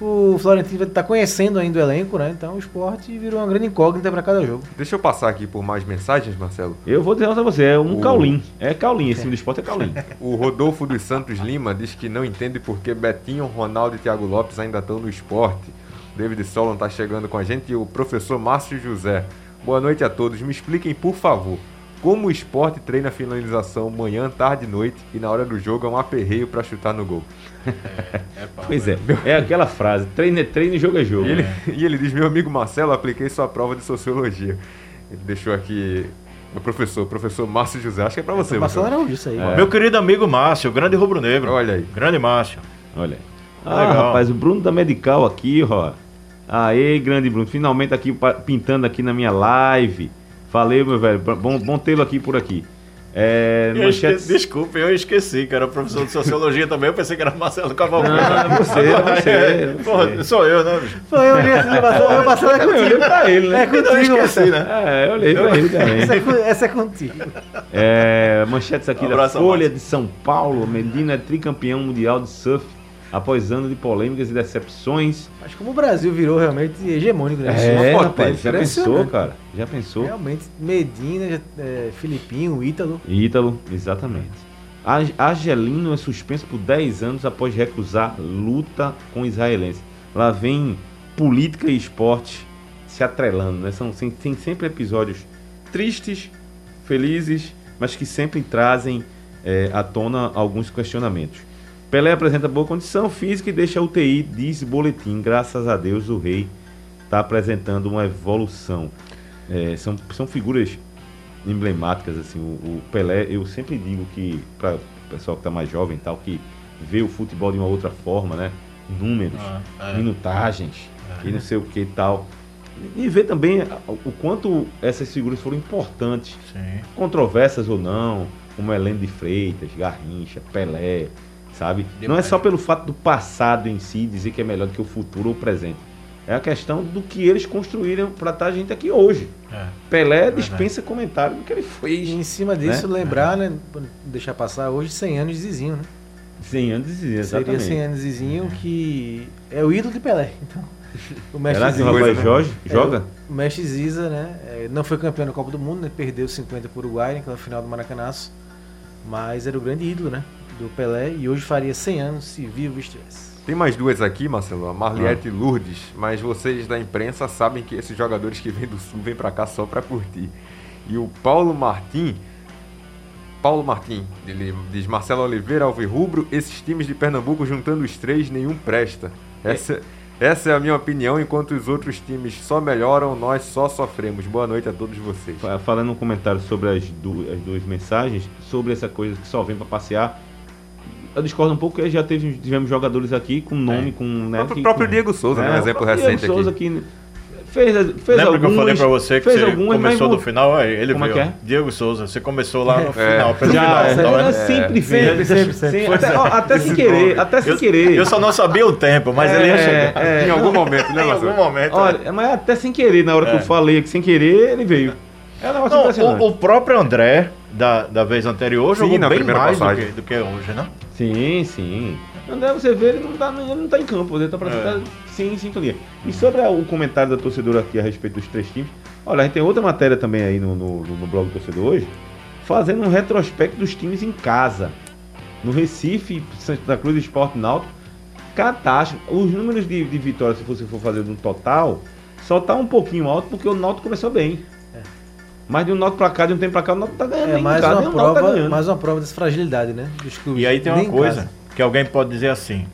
O Florentino está conhecendo ainda o elenco, né? Então o esporte virou uma grande incógnita para cada jogo. Deixa eu passar aqui por mais mensagens, Marcelo. Eu vou dizer uma pra você, é um O- caulim. É caulim, esse time do esporte é caulim. O Rodolfo dos Santos Lima diz que não entende por que Betinho, Ronaldo e Thiago Lopes ainda estão no esporte. David Solon está chegando com a gente e o professor Márcio José. Boa noite a todos. Me expliquem, por favor, como o esporte treina a finalização manhã, tarde e noite e na hora do jogo é um aperreio para chutar no gol. É pau, Pois né? é, é aquela frase, treino é treino e jogo é jogo. E ele, e ele diz: Meu amigo Marcelo, apliquei sua prova de sociologia. Ele deixou aqui O professor, professor Márcio José, acho que é pra você. Marcelo. Araújo, isso aí. É. Meu querido amigo Márcio, grande rubro-negro. Olha aí. Grande Márcio. Olha aí. Ah, Legal. rapaz, o Bruno da Medical aqui, ó. Aê, grande Bruno. Finalmente aqui pintando aqui na minha live. Valeu, meu velho. Bom, bom tê-lo aqui por aqui. É, Eu manchete- esqueci, desculpa, eu esqueci que era professor de sociologia também. Eu pensei que era Marcelo Cavalcante. Não, você, você, É, você. Porra, sou eu, né? Foi eu li essa Marcelo, Marcelo é Eu olhei contigo. pra ele, né? É contigo, Eu esqueci, né? É, eu olhei pra ele também. Essa é, essa é contigo. É, manchetes aqui Um da Folha de São Paulo. Medina é tricampeão mundial de surf após anos de polêmicas e decepções. Mas como o Brasil virou realmente hegemônico, né? É, Uma rapaz, já pensou, cara? Já pensou? Realmente, Medina, é, Filipinho, Ítalo. Ítalo, exatamente. Argelino é suspenso por 10 anos após recusar luta com israelense. Lá vem política e esporte se atrelando, né? São, tem, tem sempre episódios tristes, felizes, mas que sempre trazem é, à tona alguns questionamentos. Pelé apresenta boa condição física e deixa a UTI, diz boletim. Graças a Deus o rei está apresentando uma evolução. É, são, são figuras emblemáticas assim. O, o Pelé, eu sempre digo que para o pessoal que está mais jovem e tal, que vê o futebol de uma outra forma, né? Números, Ah, é. minutagens e não sei o que e tal. E ver também o o quanto essas figuras foram importantes Sim. controversas ou não, como Helene de Freitas, Garrincha, Pelé, sabe? Não é Demais. só pelo fato do passado em si dizer que é melhor do que o futuro ou o presente. É a questão do que eles construíram para estar a gente aqui hoje. É. Pelé verdade. dispensa comentário do que ele E fez. em cima disso, Né? lembrar, né? pra não Deixar passar hoje 100 anos de Zizinho, né? 100 anos de Seria exatamente. 100 anos de Zizinho que é o ídolo de Pelé. Então, o mestre o Ziza, rapaz né? Jorge É, joga? O mestre Ziza, né? é, não foi campeão da Copa do Mundo, né? Perdeu 50 para o Uruguai naquela final do Maracanaço. Mas era o grande ídolo, né? Do Pelé. E hoje faria 100 anos se vivo estivesse. Tem mais duas aqui, Marcelo, a Marliette Ah. e Lourdes, mas vocês da imprensa sabem que esses jogadores que vêm do Sul vêm pra cá só pra curtir. E o Paulo Martim, Paulo Martim, ele diz Marcelo Oliveira, Alvirrubro, esses times de Pernambuco juntando os três, nenhum presta. Essa, essa é a minha opinião, enquanto os outros times só melhoram, nós só sofremos. Boa noite a todos vocês. Fa- Falando um comentário sobre as, du- as duas mensagens, sobre essa coisa que só vem para passear, eu discordo um pouco, porque já teve, tivemos jogadores aqui com nome, com. O Né, próprio, que- próprio com- Diego Souza, né, um É, exemplo o recente Diego Souza aqui. Fez, fez Lembra algumas, que eu falei pra você que fez você algumas, mas começou não- do final? Aí, ele Como é que é? Diego Souza, você começou lá no É. final, pelo Já, final. é, tá eu vendo? sempre, Sempre, fiz. sempre, sempre. Sim, até, ó, até sem querer, até sem eu, querer. Eu só não sabia o tempo, mas ele ia chegar. É, em algum momento, né, Em algum momento. Olha, mas até sem querer, na hora que É. eu falei que sem querer, ele veio. É um negócio Não, impressionante. o, o próprio André, da, da vez anterior, Sim, jogou bem mais do que, do que hoje, né? Sim, sim. André, você vê, ele não tá, ele não tá em campo, ele tá pra É. sim, em sintonia. E sobre o comentário da torcedora aqui a respeito dos três times, olha, a gente tem outra matéria também aí no, no, no- blog do torcedor hoje, fazendo um retrospecto dos times em casa. No Recife, Santa Cruz e Esporte Náutico, catástrofe. Os números de, de vitórias, se você for fazer no total, só tá um pouquinho alto porque o Náutico começou bem. Mas de um Náutico pra cá, de um tempo pra cá, o Náutico tá ganhando. É mais casa, uma, tá prova, ganhando. mais uma prova dessa fragilidade, né? Dos clubes. E aí tem uma coisa que alguém pode dizer assim,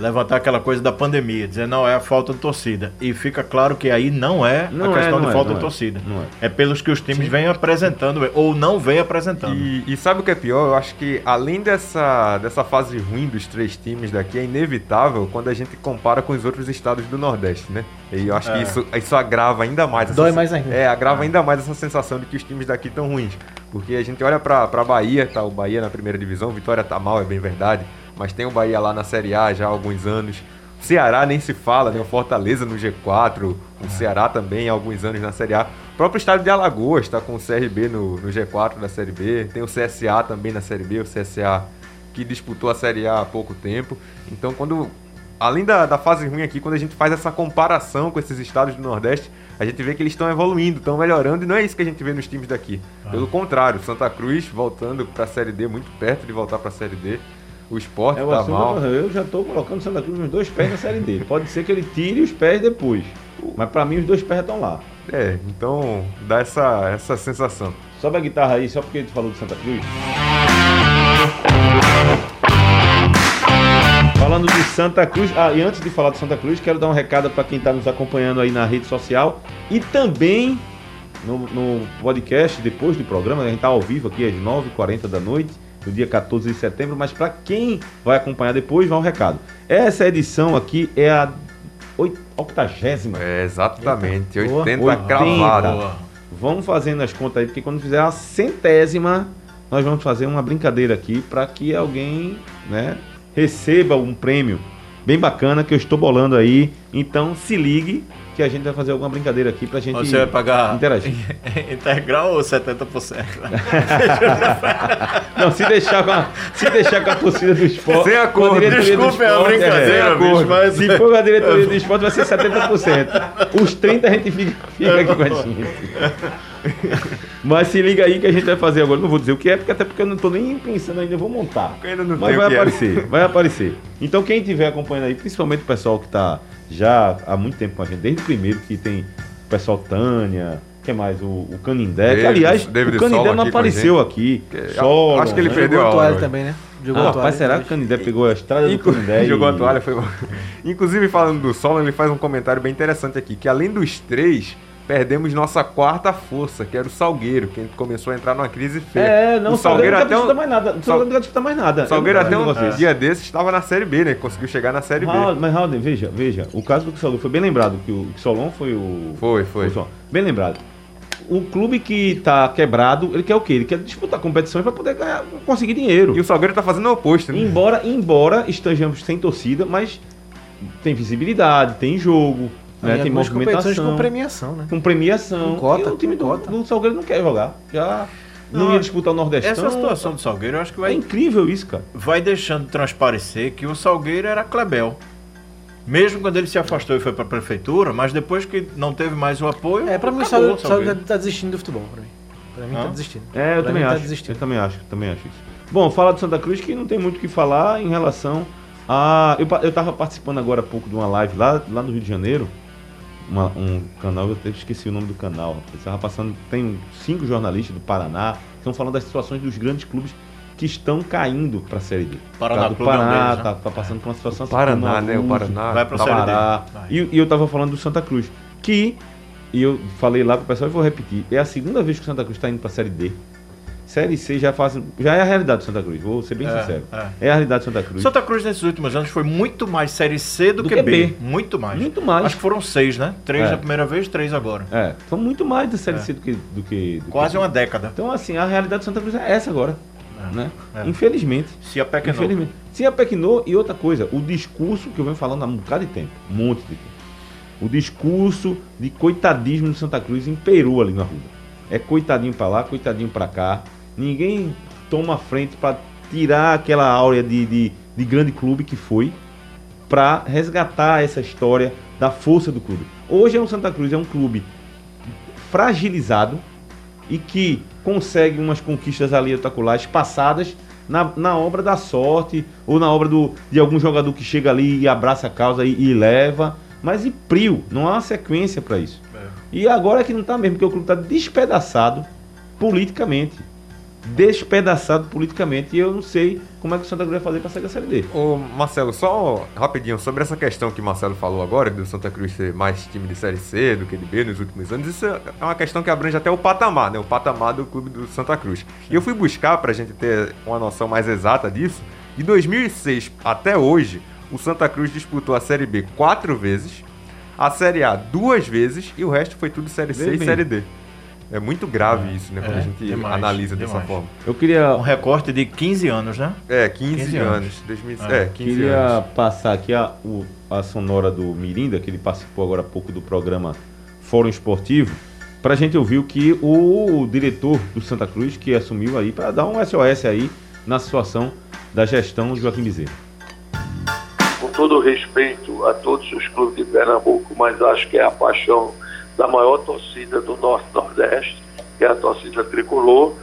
levantar aquela coisa da pandemia, dizer não é a falta de torcida. E fica claro que aí não é Não a é, questão não de é, falta não de é. torcida. Não é. É pelos que os times vêm apresentando ou não vêm apresentando. E, e sabe o que é pior? Eu acho que além dessa, dessa fase ruim dos três times daqui, é inevitável quando a gente compara com os outros estados do Nordeste, né? E eu acho É. que isso, isso agrava ainda mais. essa Dói sen- mais ainda. É, agrava ainda mais essa sensação de que os times daqui estão ruins. Porque a gente olha pra, pra Bahia, tá o Bahia na primeira divisão, Vitória tá mal, é bem verdade, mas tem o Bahia lá na Série A já há alguns anos. O Ceará nem se fala, né? O Fortaleza no G4, o Ceará também há alguns anos na Série A. O próprio estado de Alagoas está com o CRB no, no G4 da Série B. Tem o CSA também na Série B, o CSA que disputou a Série A há pouco tempo. Então, quando além da, da fase ruim aqui, quando a gente faz essa comparação com esses estados do Nordeste, a gente vê que eles estão evoluindo, estão melhorando, e não é isso que a gente vê nos times daqui. Pelo contrário, Santa Cruz voltando para a Série D, muito perto de voltar para a Série D. O esporte É tá mal. eu já tô colocando o Santa Cruz nos dois pés na série D. Pode ser que ele tire os pés depois. Mas pra mim os dois pés estão lá. É, então dá essa, essa sensação. Sobe a guitarra aí, só porque tu falou de Santa Cruz. Falando de Santa Cruz, ah, e antes de falar de Santa Cruz, quero dar um recado para quem está nos acompanhando aí na rede social e também no, no podcast, depois do programa, a gente está ao vivo aqui às 9h40 da noite, no dia 14 de setembro, mas para quem vai acompanhar depois, vai um recado. Essa edição aqui é a octagésima. É, exatamente, 80 Boa. cravada. Boa. Vamos fazendo as contas aí, porque quando fizer a centésima, nós vamos fazer uma brincadeira aqui para que alguém, né, receba um prêmio bem bacana que eu estou bolando aí. Então se ligue que a gente vai fazer alguma brincadeira aqui pra gente Você vai pagar interagir. integral ou 70%? Não, se deixar com a, se deixar com a torcida do esporte. Sem acordo. com a diretoria do Desculpe a esporte, brincadeira, é, bicho, mas- Se for com a diretoria do esporte, vai ser 70%. Os 30% a gente fica, fica aqui com a gente. Mas se liga aí que a gente vai fazer agora. Não vou dizer o que é, porque até porque eu não tô nem pensando ainda, eu vou montar. Eu ainda não Mas vai é. aparecer, vai aparecer. Então quem estiver acompanhando aí, principalmente o pessoal que tá já há muito tempo com a gente, desde o primeiro que tem o pessoal Tânia, que mais? O, o Canindé, que aliás, David o Canindé não apareceu aqui. Solo, acho que ele né? perdeu Jogou a toalha também, né? Ah, Jogou a toalha. rapaz, será que o Canindé pegou a estrada do Canindé? e- Jogou a toalha, foi bom. Inclusive, falando do solo, ele faz um comentário bem interessante aqui, que além dos três, perdemos nossa quarta força, que era o Salgueiro, que começou a entrar numa crise feia. É, não, o Salgueiro não até disputa um, mais nada. O Salgueiro não quer disputar mais nada. o Salgueiro até não um disso. dia desses estava na Série B, né? Conseguiu chegar na Série B. Raul- Mas, Raul, veja, veja, o caso do Solon foi bem lembrado, que o Solon foi o. Foi, foi. o. Bem lembrado. O clube que tá quebrado, ele quer o quê? Ele quer disputar competições para poder ganhar, conseguir dinheiro. E o Salgueiro tá fazendo o oposto, né? Embora, embora estejamos sem torcida, mas tem visibilidade, tem jogo, né, Tem tem algumas competições movimentação. com premiação, né? com premiação. Com cota, e o time com do, cota. do Salgueiro não quer jogar. Já não, Não, ia disputar o Nordestão. Essa situação do Salgueiro, eu acho que É vai, incrível isso, cara. vai deixando transparecer que o Salgueiro era Clebel. Mesmo quando ele se afastou e foi para a prefeitura, mas depois que não teve mais o apoio. É, pra mim o acabou Salgueiro Salgueiro tá desistindo do futebol, pra mim. Pra mim Hã? tá desistindo. É, eu Pra também tá acho. desistindo. eu também acho, também acho isso. Bom, fala do Santa Cruz que não tem muito o que falar em relação a. Eu, pa- eu tava participando agora há pouco de uma live lá, lá no Rio de Janeiro. Uma- um canal, eu até esqueci o nome do canal. Estava passando, tem cinco jornalistas do Paraná, estão falando das situações dos grandes clubes que estão caindo para a Série D. Paraná o Clube é Paraná deles, né? tá, tá passando por uma situação assim, Paraná, né? O Paraná. Vai pra tá Série D. Pará. E, e eu tava falando do Santa Cruz, que, e eu falei lá pro pessoal e vou repetir, é a segunda vez que o Santa Cruz está indo pra Série D. Série C já, faz, já é a realidade do Santa Cruz, vou ser bem É, sincero. é. É. a realidade do Santa Cruz. Santa Cruz nesses últimos anos foi muito mais Série C do, Do que, que B. B. Muito mais. Muito mais. Acho que foram seis, né? Três É. na primeira vez, três agora. É, são muito mais da Série É. C do que... Do que do Quase que- uma década. Então, assim, a realidade do Santa Cruz é essa agora. Né? é. Infelizmente. Se apequenou. Infelizmente. Se apequinou e outra coisa, o discurso que eu venho falando há um bocado de tempo, um monte de tempo. O discurso de coitadismo do Santa Cruz imperou ali na rua. É coitadinho pra lá, coitadinho pra cá. Ninguém toma frente pra tirar aquela áurea de, de, de grande clube que foi pra resgatar essa história da força do clube. Hoje é um Santa Cruz, é um clube fragilizado e que consegue umas conquistas ali espetaculares passadas na, na obra da sorte ou na obra do, de algum jogador que chega ali e abraça a causa e, e leva. Mas e prio, não há uma sequência para isso. É. E agora é que não tá mesmo, porque o clube tá despedaçado politicamente. Despedaçado politicamente. E eu não sei como é que o Santa Cruz vai fazer para sair da Série D. Ô, Marcelo, só rapidinho, sobre essa questão que o Marcelo falou agora, do Santa Cruz ser mais time de Série C do que de B nos últimos anos, isso é uma questão que abrange até o patamar, né? O patamar do clube do Santa Cruz. E eu fui buscar, pra gente ter uma noção mais exata disso, de 2006 até hoje, o Santa Cruz disputou a Série B quatro vezes, a Série A duas vezes e o resto foi tudo Série C e. Série D. É muito grave isso, né? Quando É, a gente demais, analisa dessa demais. forma. Eu queria Um recorte de 15 anos, né? É, 15, 15 anos. anos. 2000, Ah. é, 15 Queria anos. passar aqui a, o- a sonora do Mirinda, que ele participou agora há pouco do programa Fórum Esportivo, para a gente ouvir o que o diretor do Santa Cruz, que assumiu aí, para dar um SOS aí na situação da gestão do Joaquim Bezerra. com todo respeito a todos os clubes de Pernambuco, mas acho que é a paixão da maior torcida do Norte-Nordeste, que é a torcida tricolor.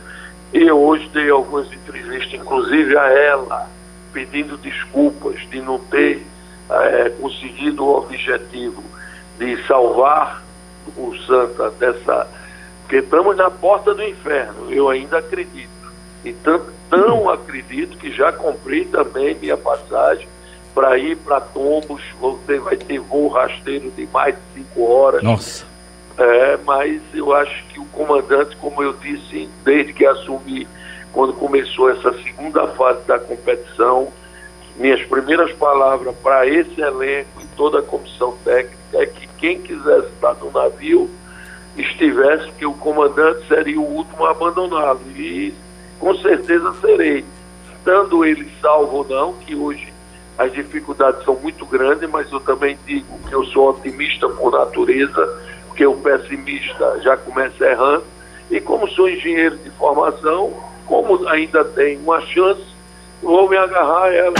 E eu hoje dei algumas entrevistas, inclusive a ela, pedindo desculpas de não ter eh, conseguido o objetivo de salvar o Santa dessa. Porque estamos na porta do inferno, eu ainda acredito. E tão, tão acredito que já comprei também minha passagem para ir para Tombos. Você vai ter voo rasteiro de mais de cinco horas. Nossa. É, mas eu acho que o comandante, como eu disse, desde que assumi, quando começou essa segunda fase da competição, minhas primeiras palavras para esse elenco e toda a comissão técnica é que quem quisesse estar no navio estivesse, que o comandante seria o último a abandoná-lo. E com certeza serei. Estando ele salvo ou não, que hoje as dificuldades são muito grandes, mas eu também digo que eu sou otimista por natureza, porque o pessimista já começa errando. E como sou engenheiro de formação, como ainda tem uma chance, vou me agarrar a ela.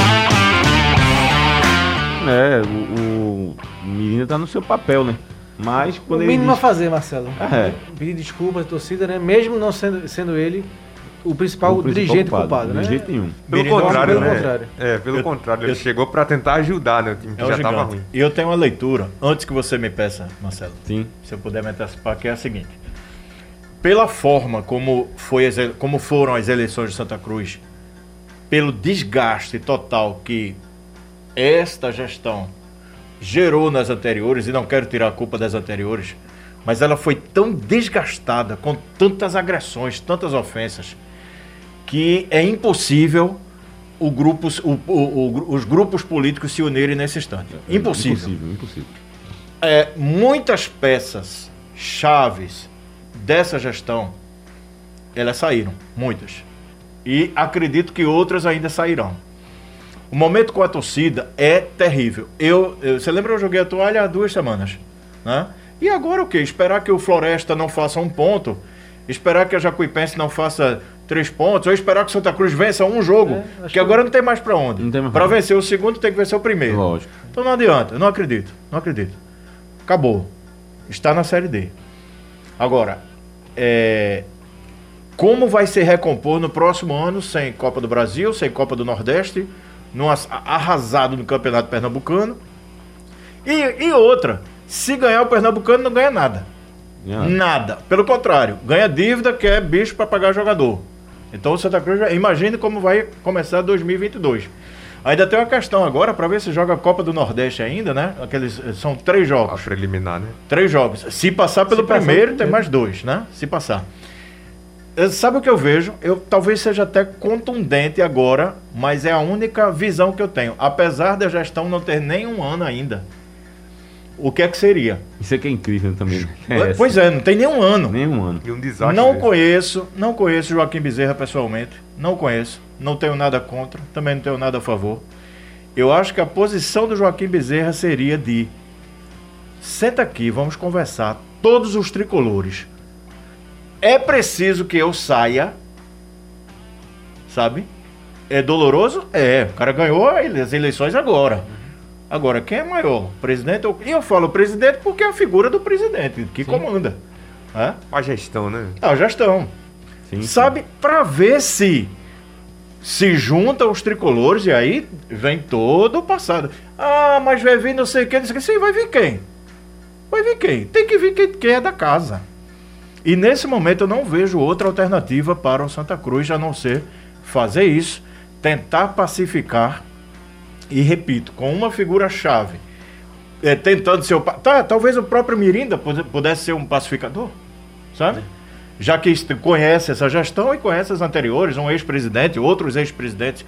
É, o, o menino tá no seu papel, né? Mas O quando ele mínimo a diz- fazer, Marcelo. É. Pedir desculpas à torcida, né? Mesmo não sendo, sendo ele o principal, o principal dirigente culpado, né? De jeito nenhum. Pelo contrário, pelo né? contrário. É, pelo Eu- contrário, ele eu- chegou pra tentar ajudar, né? O time que É já tava gigante. ruim. E eu tenho uma leitura, antes que você me peça, Marcelo, Sim. se eu puder me antecipar, que é a seguinte. Pela forma como, foi como foram as eleições de Santa Cruz, pelo desgaste total que esta gestão gerou nas anteriores, e não quero tirar a culpa das anteriores, mas ela foi tão desgastada, com tantas agressões, tantas ofensas, que é impossível o grupo, o- o- os grupos políticos se unirem nesse instante. Impossível. Impossível, impossível. É, muitas peças chaves dessa gestão, elas saíram, muitas. E acredito que outras ainda sairão. O momento com a torcida é terrível. Eu, eu- você lembra eu joguei a toalha há duas semanas, né? E agora o quê? Esperar que o Floresta não faça um ponto, esperar que a Jacuipense não faça três pontos, ou esperar que o Santa Cruz vença um jogo, É, que que- agora não tem mais pra onde. Onde. vencer o segundo tem que vencer o primeiro. Lógico. Então não adianta, eu não acredito, não acredito. Acabou. Está na Série D. Agora, é, como vai se recompor no próximo ano sem Copa do Brasil, sem Copa do Nordeste, num as- arrasado no Campeonato Pernambucano? E, e outra, se ganhar o Pernambucano, não ganha nada. Nada. Pelo contrário, ganha dívida que é bicho para pagar jogador. Então o Santa Cruz, imagine como vai começar 2022. Ainda tem uma questão agora para ver se joga a Copa do Nordeste ainda, né? Aqueles são três A jogos. preliminar, né? Três jogos. Se passar pelo passar primeiro, pelo tem mais dois, né? Se passar. Eh, Sabe o que eu vejo? Eu talvez seja até contundente agora, mas é a única visão que eu tenho. Apesar da gestão não ter nem um ano ainda. O que é que seria? Isso aqui é incrível também. É, pois é, não tem nenhum ano. Nenhum ano. E um desastre. Não né? conheço, não conheço Joaquim Bezerra pessoalmente, não conheço, não tenho nada contra, também não tenho nada a favor. Eu acho que a posição do Joaquim Bezerra seria de senta aqui, vamos conversar, todos os tricolores. É preciso que eu saia, sabe? É doloroso? É. O cara ganhou as eleições agora. Agora, quem é maior? Presidente ou... E eu falo presidente porque é a figura do presidente que comanda. É? A gestão, né? Ah, já estão. Sim, sim. Sabe, para ver se se juntam os tricolores e aí vem todo o passado. Ah, mas vai vir não sei quem, não sei quem. Sim, vai vir quem? Vai vir quem? Tem que vir quem, quem é da casa. E nesse momento eu não vejo outra alternativa para o Santa Cruz a não ser fazer isso, tentar pacificar e repito, com uma figura-chave, é, tentando ser o. Tá, talvez o próprio Mirinda pude- pudesse ser um pacificador, sabe? Já que conhece essa gestão e conhece as anteriores, um ex-presidente, outros ex-presidentes.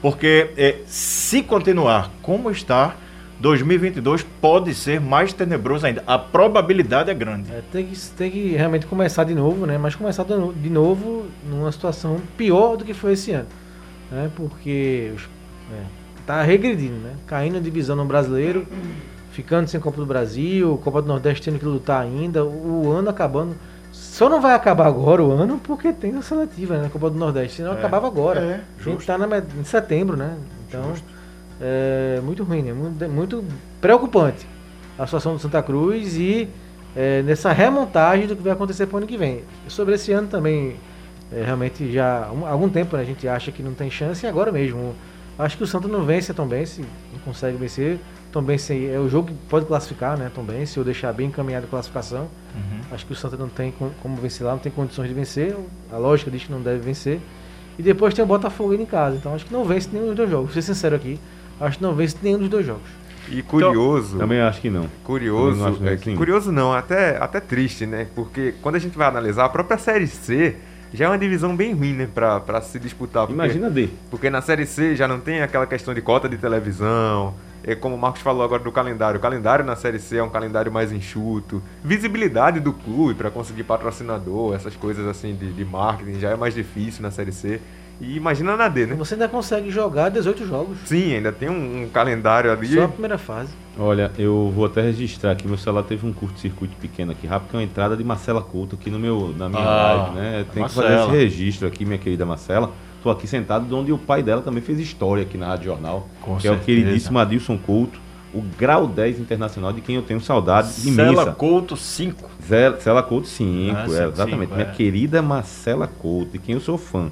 Porque é, se continuar como está, 2022 pode ser mais tenebroso ainda. A probabilidade é grande. É, tem, que, tem que realmente começar de novo, né? Mas começar de no- de novo numa situação pior do que foi esse ano. Né? Porque é, tá regredindo, né? Caindo a divisão no brasileiro, ficando sem Copa do Brasil, Copa do Nordeste tendo que lutar ainda, o ano acabando. Só não vai acabar agora o ano porque tem a seletiva, né? Na Copa do Nordeste. Senão É, acabava agora. é, a gente tá met- em setembro, né? Então, é muito ruim, né? Muito, muito preocupante a situação do Santa Cruz e é, nessa remontagem do que vai acontecer para o ano que vem. Sobre esse ano também, é, realmente já há um- algum tempo né, a gente acha que não tem chance e agora mesmo. Acho que o Santa não vence a Tombense, não consegue vencer. Tombense é o jogo que pode classificar, né? Tombense, ou deixar bem encaminhada a classificação. Acho que o Santa não tem com- como vencer lá, não tem condições de vencer. A lógica diz que não deve vencer. E depois tem o Botafogo indo em casa. Então acho que não vence nenhum dos dois jogos. Vou ser sincero aqui, acho que não vence nenhum dos dois jogos. E curioso. Também acho que não. Curioso, não acho é, assim. curioso não, até, até triste, né? Porque quando a gente vai analisar, a própria Série C já é uma divisão bem ruim, né? Pra, pra se disputar. Porque, Imagina D. Porque na Série C já não tem aquela questão de cota de televisão. É como o Marcos falou agora do calendário. O calendário na Série C é um calendário mais enxuto. Visibilidade do clube para conseguir patrocinador, essas coisas assim de, de marketing já é mais difícil na Série C. E imagina na D, né? Você ainda consegue jogar 18 jogos. Sim, ainda tem um, um calendário ali. Só a primeira fase. Olha, eu vou até registrar aqui, meu celular teve um curto-circuito pequeno aqui, rápido, que é uma entrada de Marcela Couto aqui no meu, na minha Ah, live, né? Tem que fazer esse registro aqui, minha querida Marcela. Tô aqui sentado, de onde o pai dela também fez história aqui na Rádio Jornal, Com que é o certeza. queridíssimo Adilson Couto, o grau 10 internacional, de quem eu tenho saudade Cela imensa. Couto 5. Zé- Cela Couto 5, Ah, é, exatamente. cinco, Minha é. querida Marcela Couto, de quem eu sou fã.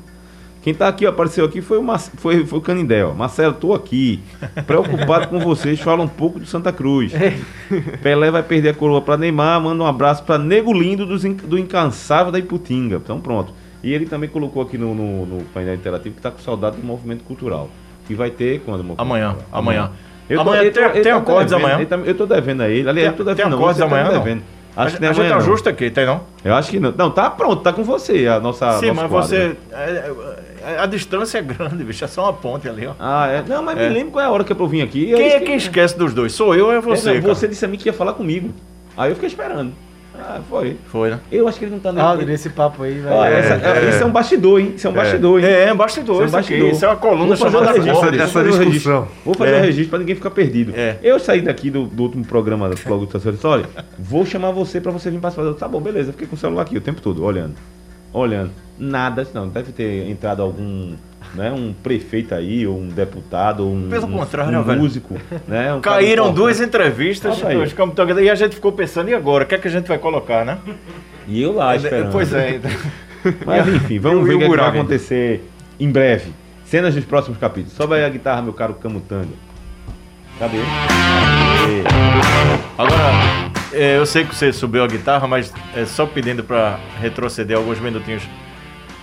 Quem tá aqui, ó, apareceu aqui, foi o, Mar... foi, foi o Canindé, ó. Marcelo, tô aqui, preocupado com vocês, fala um pouco do Santa Cruz. Pelé vai perder a coroa pra Neymar, manda um abraço pra Nego Lindo dos do Incansável da Iputinga. Então pronto. E ele também colocou aqui no, no, no painel interativo que tá com saudade do movimento cultural. Que vai ter quando? Amanhã, cultural? amanhã. Eu Amanhã ele tem- ele tem tá acordes devendo, amanhã? tá- eu tô devendo a ele. Aliás, eu tô Tem- devendo tem não, acordes você tá amanhã, não? Devendo. A, Acho que a tem gente não. ajusta aqui, tem não? Eu acho que não. Não, tá pronto, tá com você a nossa. Sim, mas quadro. você. é, é, a distância é grande, bicho. É só uma ponte ali, ó. Ah, é. Não, mas É. me lembro qual é a hora que é pra eu vir aqui. Quem é que esquece dos dois? Sou eu ou é você? É, não, você disse a mim que ia falar comigo. Aí eu fiquei esperando. Ah, foi. Foi, né? Eu acho que ele não tá nem. Ah, nesse papo aí, velho. essa- é, Isso é um bastidor, hein? Isso é um bastidor, hein? É, é bastidor, Isso é um bastidor. Isso é uma coluna Vou fazer chamada o registro dessa Essa discussão. Vou fazer É. o registro pra ninguém ficar perdido. É. Eu saí daqui do, do último programa do Flogo do História, vou chamar você pra você vir participar. Eu, Tá bom, beleza. Fiquei com o celular aqui o tempo todo, olhando. Olhando. Nada, não. Deve ter entrado algum, né, um prefeito aí, ou um deputado, ou um, Pelo contrário, um velho. músico. Né, um Caíram duas entrevistas nós ficamos tocando, e a gente ficou pensando, e agora? O que é que a gente vai colocar, né? E eu lá esperando. Pois é. Mas enfim, vamos o- ver o o que, é que vai acontecer em breve. Cenas dos próximos capítulos. Sobe aí a guitarra, meu caro Camutanga. Cadê? Aê. Agora, eu sei que você subiu a guitarra, mas é só pedindo pra retroceder alguns minutinhos.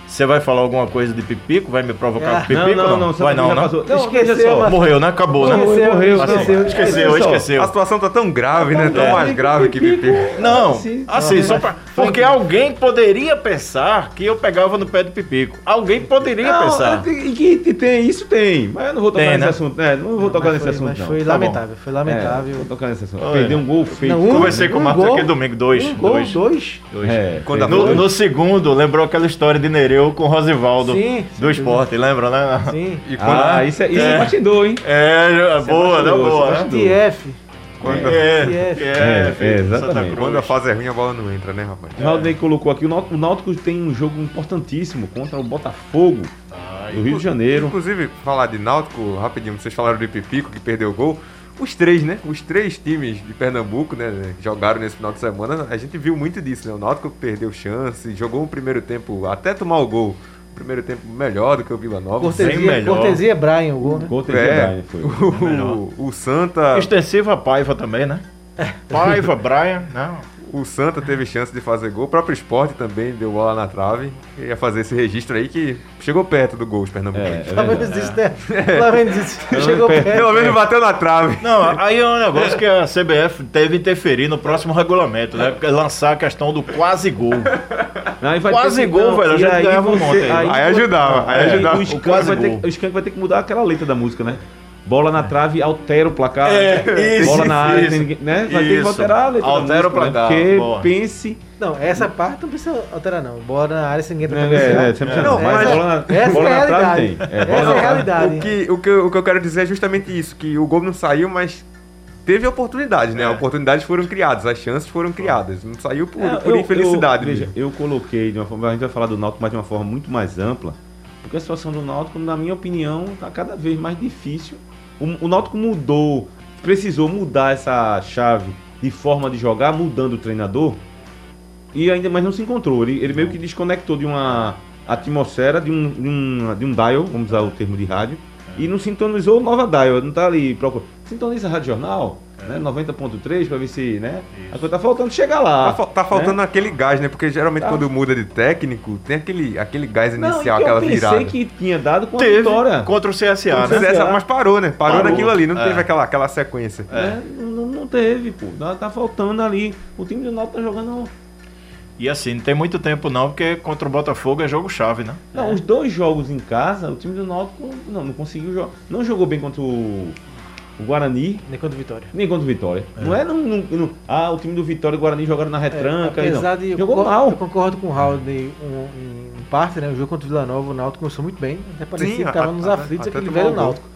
Você vai falar alguma coisa de Pipico? Vai me provocar Ah, com Pipico? não, não, não, Vai não, não? passou. Não, Esqueceu, mas- Morreu, né? Acabou, né? Morreu, morreu, Assim, esqueceu. esqueceu, esqueceu. A situação tá tão grave, né? Tão É. mais grave que Pipi. Não, Sim, assim, só pra, porque alguém poderia pensar que eu pegava no pé do Pipico. Alguém poderia Não, pensar. é, e que tem, isso tem. Mas eu não vou tocar Tem, nesse né? assunto. É, não vou tocar nesse foi, assunto, mas não. foi Tá lamentável, foi É, lamentável. vou tocar nesse assunto. Olha. Perdeu um gol feito. Não, um- Conversei com o Marcos aqui domingo, dois. Um gol, dois. dois. É, no segundo, lembrou aquela história de Nereu com o Rosivaldo Sim, do sim. esporte, lembra, né? Sim. E quando, Ah, isso é, isso é. É. bastidor, hein? É, boa, né? bastidor, Boa, é né? Quando, É, é, É, é, exatamente. Quando a fase é ruim, a bola não entra, né, rapaz? Valdney colocou aqui, o Náutico, o Náutico tem um jogo importantíssimo contra o Botafogo do Rio de Janeiro. Inclusive, falar de Náutico, rapidinho, vocês falaram de Pipico que perdeu o gol. Os três, né? Os três times de Pernambuco, né? Jogaram nesse final de semana. A gente viu muito disso, né? O Náutico perdeu chance, jogou o primeiro tempo até tomar o gol. O primeiro tempo melhor do que o Vila Nova. Cortesia, melhor. cortesia Brian, o gol, né? De É, Brian, foi. o, o Santa, Extensiva a Paiva também, né? Paiva, Brian, não. O Santa teve chance de fazer gol. O próprio Esporte também deu bola na trave. Ia fazer esse registro aí que chegou perto do gol, os É, pernambucanos. é Pelo menos isso, né? Pelo menos isso. Chegou perto. Pelo menos bateu na trave. Não, aí é um negócio que a CBF deve interferir no próximo regulamento, né? Porque Lançar a questão do quase gol. Aí vai Quase ter que- gol, não, velho, a gente aí ganhava um monte aí. Aí ajudava, aí Aí ajudava. O O vai ter, que- o Skank vai ter que mudar aquela letra da música, né? Bola na trave, altera o placar. É, isso, Bola na área, isso. tem ninguém- né? Vai ter que Isso. alterar a letra Altera da o música, né? placar, Porque boa. pense... Não, essa parte não precisa alterar, não. Bora na área sem ninguém pra É, cabecear. é, sempre Não, não, mas essa- bola na, essa bola é a na trave realidade. tem. É, Essa bola é a realidade. O que, o, que, eu- o que eu quero dizer é justamente isso, que o gol não saiu, mas teve oportunidades, né? É. Oportunidades foram criadas, as chances foram criadas. Não saiu por, É, por eu- infelicidade Eu, veja, eu coloquei de uma forma. A gente vai falar do Náutico, mas de uma forma muito mais ampla. Porque a situação do Náutico, na minha opinião, está cada vez mais difícil. O, o Náutico mudou, precisou mudar essa chave de forma de jogar, mudando o treinador. E ainda mais não se encontrou. Ele, ele meio que desconectou de uma atmosfera, de um, de, um, de um dial, vamos usar o termo de rádio, e não sintonizou nova dial. Não tá ali procurando. Sintoniza a Rádio Jornal, né? 90.3, pra ver se, né? A coisa tá faltando chegar lá. Tá, tá faltando né? aquele gás, né? Porque geralmente Tá. quando muda de técnico, tem aquele, aquele gás Não, inicial, que aquela eu pensei virada. que tinha dado com a Teve vitória. contra o CSA, Mas, né? essa- mas parou, né? Parou, Parou. naquilo ali, não É. teve aquela, aquela sequência. né? Não, não teve, pô. Tá, tá faltando ali. O time do Náutico tá jogando. E assim, não tem muito tempo não, porque contra o Botafogo é jogo-chave, né? Não, os dois jogos em casa, o time do Náutico não, não conseguiu jogar. Não jogou bem contra o, o Guarani, Nem contra Vitória. nem contra o Vitória. Não é não, não- não- Ah, o time do Vitória e o Guarani jogaram na retranca. não. apesar de eu Jogou concordo, mal. eu concordo com o Raul de, um, em parte, né? O jogo contra o Vila Nova, o Náutico começou muito bem. Até parecia Sim, que tava a- nos a- aflitos aquele velho o. Náutico.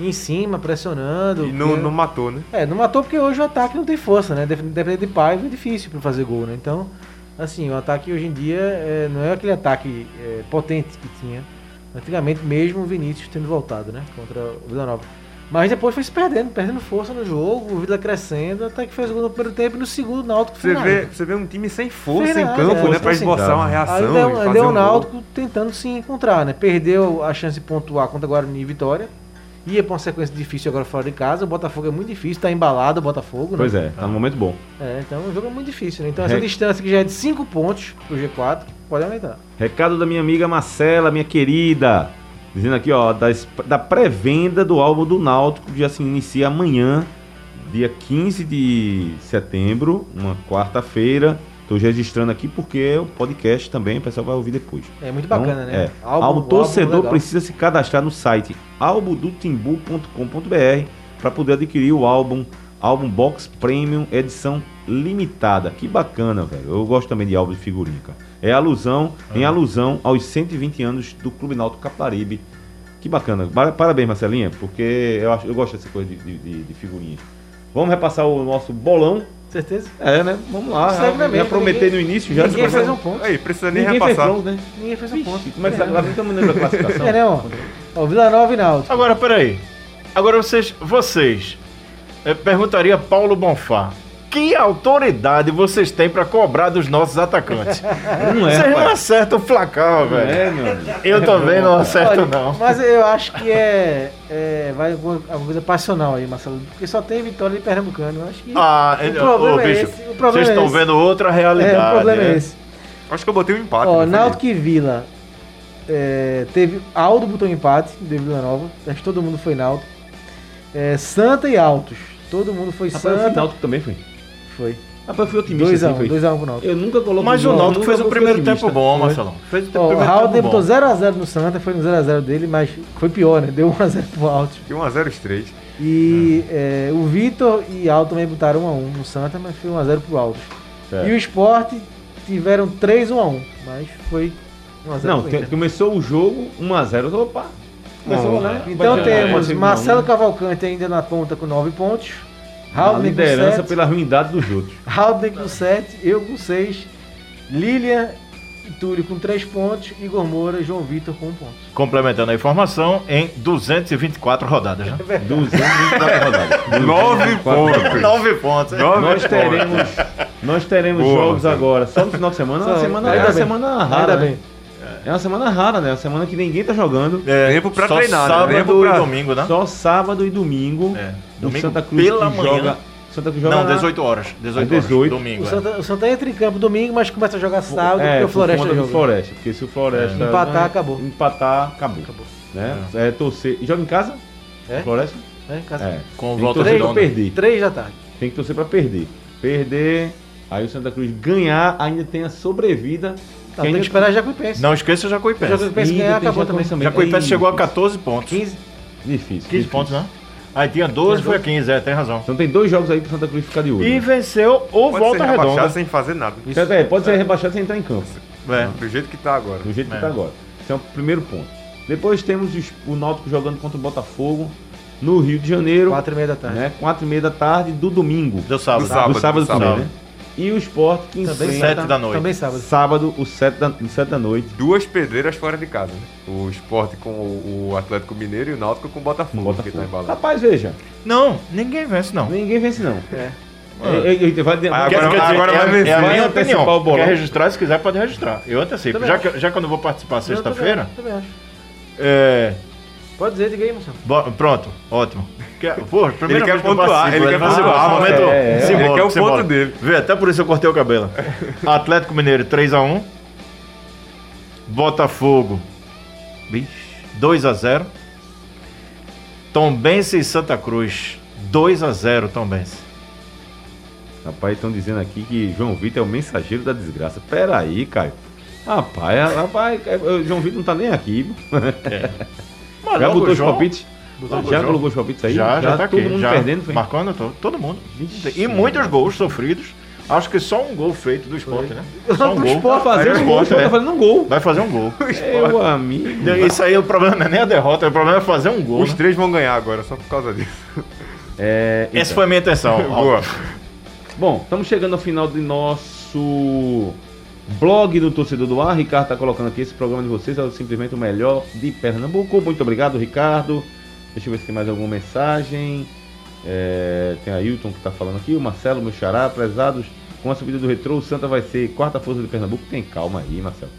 Em cima, pressionando. E não, porque- não matou, né? É, não matou porque hoje o ataque não tem força, né? Dep- Dependendo de Paiva é difícil pra fazer gol, né? Então, assim, o ataque hoje em dia é, não é aquele ataque é, potente que tinha antigamente, mesmo o Vinícius tendo voltado, né? Contra o Vila Nova. Mas depois foi se perdendo, perdendo força no jogo, o Vila crescendo, até que fez o gol no primeiro tempo e no segundo o Náutico Você foi vê, nada. você vê um time sem força Fez em nada, campo, é, né? Pra assim, esboçar uma reação deu, e aí fazer deu um o gol. Náutico tentando se encontrar, né? Perdeu a chance de pontuar contra Guarani e Vitória. Ia pra uma sequência difícil agora fora de casa. O Botafogo é muito difícil, tá embalado o Botafogo, né? Pois é, tá num momento bom. É, então o jogo é muito difícil, né? Então essa É. distância que já é de 5 pontos pro G4, pode aumentar. Recado da minha amiga Marcela, minha querida. Dizendo aqui, ó, das- da pré-venda do álbum do Náutico, que já se inicia amanhã, dia 15 de setembro, uma quarta-feira. Já registrando aqui porque o podcast também o pessoal vai ouvir depois. É muito Então, bacana, né? É. Álbum, torcedor legal. precisa se cadastrar no site albudotimbu.com.br para poder adquirir o álbum, álbum Box Premium edição limitada. Que bacana, velho. Eu gosto também de álbum de figurinha, cara. É alusão, em alusão aos 120 anos do Clube Náutico Caparibe. Que bacana. Par- Parabéns, Marcelinha, porque eu, acho, eu gosto dessa coisa de, de, de- figurinhas. Vamos repassar o nosso bolão. Certeza? É, né? Vamos lá. Na Já, ninguém- no início. Já ninguém fez um ponto. Aí, precisa nem Ninguém fez repassar. ponto, né? Ninguém fez um ponto. É? Agora não estamos lendo a classificação. É, né, ó? Ó, Vila Nova e Náutico. Agora, peraí. Agora vocês, vocês eh, perguntaria Paulo Bonfá. Que autoridade vocês têm pra cobrar dos nossos atacantes? Não é, Vocês não acertam o placar, Não velho. é, meu. Eu também não acerto, Olha, não. Mas eu acho que é, é vai alguma, coisa passional aí, Marcelo. Porque só tem vitória de Pernambucano. Eu acho que Ah, o problema ô, é bicho, esse. O problema vocês é estão esse. vendo outra realidade. É, o problema é né? esse. Acho que eu botei um empate. Ó? Náutico e Vila. é, teve. Aldo botou empate de Vila Nova. Acho que todo mundo foi Náutico. É, Santa e Altos. Todo mundo foi Rapaz, Santa. Náutico também foi. Foi. Rapaz, eu fui otimista. 2x1, assim. 2x1 pro Náutico. Eu nunca coloco Mas o Náutico fez o primeiro otimista. tempo bom. Marcelão. Fez o Ó, o primeiro Raul tempo bom. botou 0x0 no Santa, foi no 0x0 dele, mas foi pior, né? Deu 1x0 pro Altos. E 1x0 os três. E é, o Vitor e Alto também botaram 1x1 no Santa, mas foi 1x0 pro. Certo. E o Sport tiveram 3 1x1, mas foi 1x0 Não, pro começou o jogo 1x0. Opa! Começou, né? Então temos Marcelo vai- Cavalcante ainda na ponta com 9 pontos. Na Raul com liderança 7, pela ruindade dos outros. Raul com 7, eu com 6, Lilian e Túlio com 3 pontos, Igor Moura e João Vitor com 1 ponto. Complementando a informação, em 224 rodadas, né? 224 rodadas. 9 pontos. 9 pontos. Nove Nós pontos. teremos, nós teremos Boa, jogos Marcelo. agora. Só no final de semana. É uma Só, semana, é ainda bem. semana rara. Ainda né? bem. É uma semana rara, né? Uma semana que ninguém tá jogando. É, Tempo pra só treinar, né? sábado Tempo pra- e domingo, né? Só sábado e domingo. É. Domingo Santa Cruz pela que manhã. joga. Santa Cruz joga Não, na- 18 horas. 18 Às 18. horas. Domingo. O é. Santa, o Santa entra em campo domingo, mas começa a jogar sábado, é, porque o Floresta joga. Floresta. Porque se o Floresta. É. Empatar, acabou. Empatar, acabou. Né? É. torcer. E joga em casa? É? Floresta? É, em casa. É. Com Tem volta redonda. perder. 3 da tarde. Tem que torcer pra perder. Perder. Aí o Santa Cruz ganhar, ainda tem a sobrevida. Não, tem que esperar Jacuipense. Não esqueça o Jacuipense. Jacuipense Ainda ganhar, acabou também. Jacuipense Jacuipense Ei, chegou a difícil. 14 pontos. 15. Difícil. 15 difícil. pontos, né? Aí tinha 12, foi a 15, é, tem razão. Então tem dois jogos aí pro Santa Cruz ficar de olho. E venceu o Pode Volta ser rebaixado Redonda. sem fazer nada. Isso. É, pode ser rebaixado sem entrar em campo. É. Do jeito que tá agora. Do jeito que É. tá agora. Esse é o primeiro ponto. Depois temos os- o Náutico jogando contra o Botafogo no Rio de Janeiro. 4 e meia da tarde. Né? Quatro e meia da tarde do domingo. Deu sábado. Do sábado. do sábado do também, sábado. né? E o Sport que Também enfrenta 7 da noite. Também sábado. sábado, o 7 da, o sete da noite. Duas pedreiras fora de casa, né? O Sport com o, o Atlético Mineiro e o Náutico com o Botafogo, Bota que tá embalado. Rapaz, veja. Não, ninguém vence, não. Ninguém vence, não. É. É, é, é, vai, Agora- vai- quer dizer, agora é, vai vencer. é a minha opinião. o bolão. Quer registrar, se quiser, pode registrar. Eu antecipo. Também Já acho. que, já que eu não vou participar sexta-feira, Também, também acho. é, Pode dizer, diga aí, Marcelo. Bo- Pronto, ótimo. Quer, pô, primeira quer vez que eu pontuar, ele quer vai ser pontuar, um momento é, é, simbólico, ele quer o ponto dele. Vê, até por isso eu cortei o cabelo. Atlético Mineiro 3x1. Botafogo bicho, 2x0. Tombense e Santa Cruz 2x0 Tombense. Rapaz, estão dizendo aqui que João Vitor é o mensageiro da desgraça. Pera aí, Caio. Rapaz, rapaz, é, o João Vitor não tá nem aqui. Mas Já botou os palpites? Já colocou os palpites aí? Já, já, tá todo aqui. mundo já, perdendo, foi? Marcando to- todo mundo. Vixe, E muitos gols sofridos. Acho que só um gol feito do esporte, né? Só um Do gol. Aí o um gol, Sport, tá é. fazendo um gol. Vai fazer um gol. Meu amigo. Isso aí o problema não é nem a derrota, o problema é fazer um gol. Os né? três vão ganhar agora, só por causa disso. É, Essa foi a minha intenção. Boa. Bom, estamos chegando ao final do nosso blog do Torcedor do Ar. Ricardo está colocando aqui esse programa de vocês, é simplesmente o melhor de Pernambuco. Muito obrigado, Ricardo. Deixa eu ver se tem mais alguma mensagem. É, tem a Hilton que está falando aqui, o Marcelo, meu xará, prezados. Com a subida do retrô, o Santa vai ser quarta força de Pernambuco. Tem calma aí, Marcelo.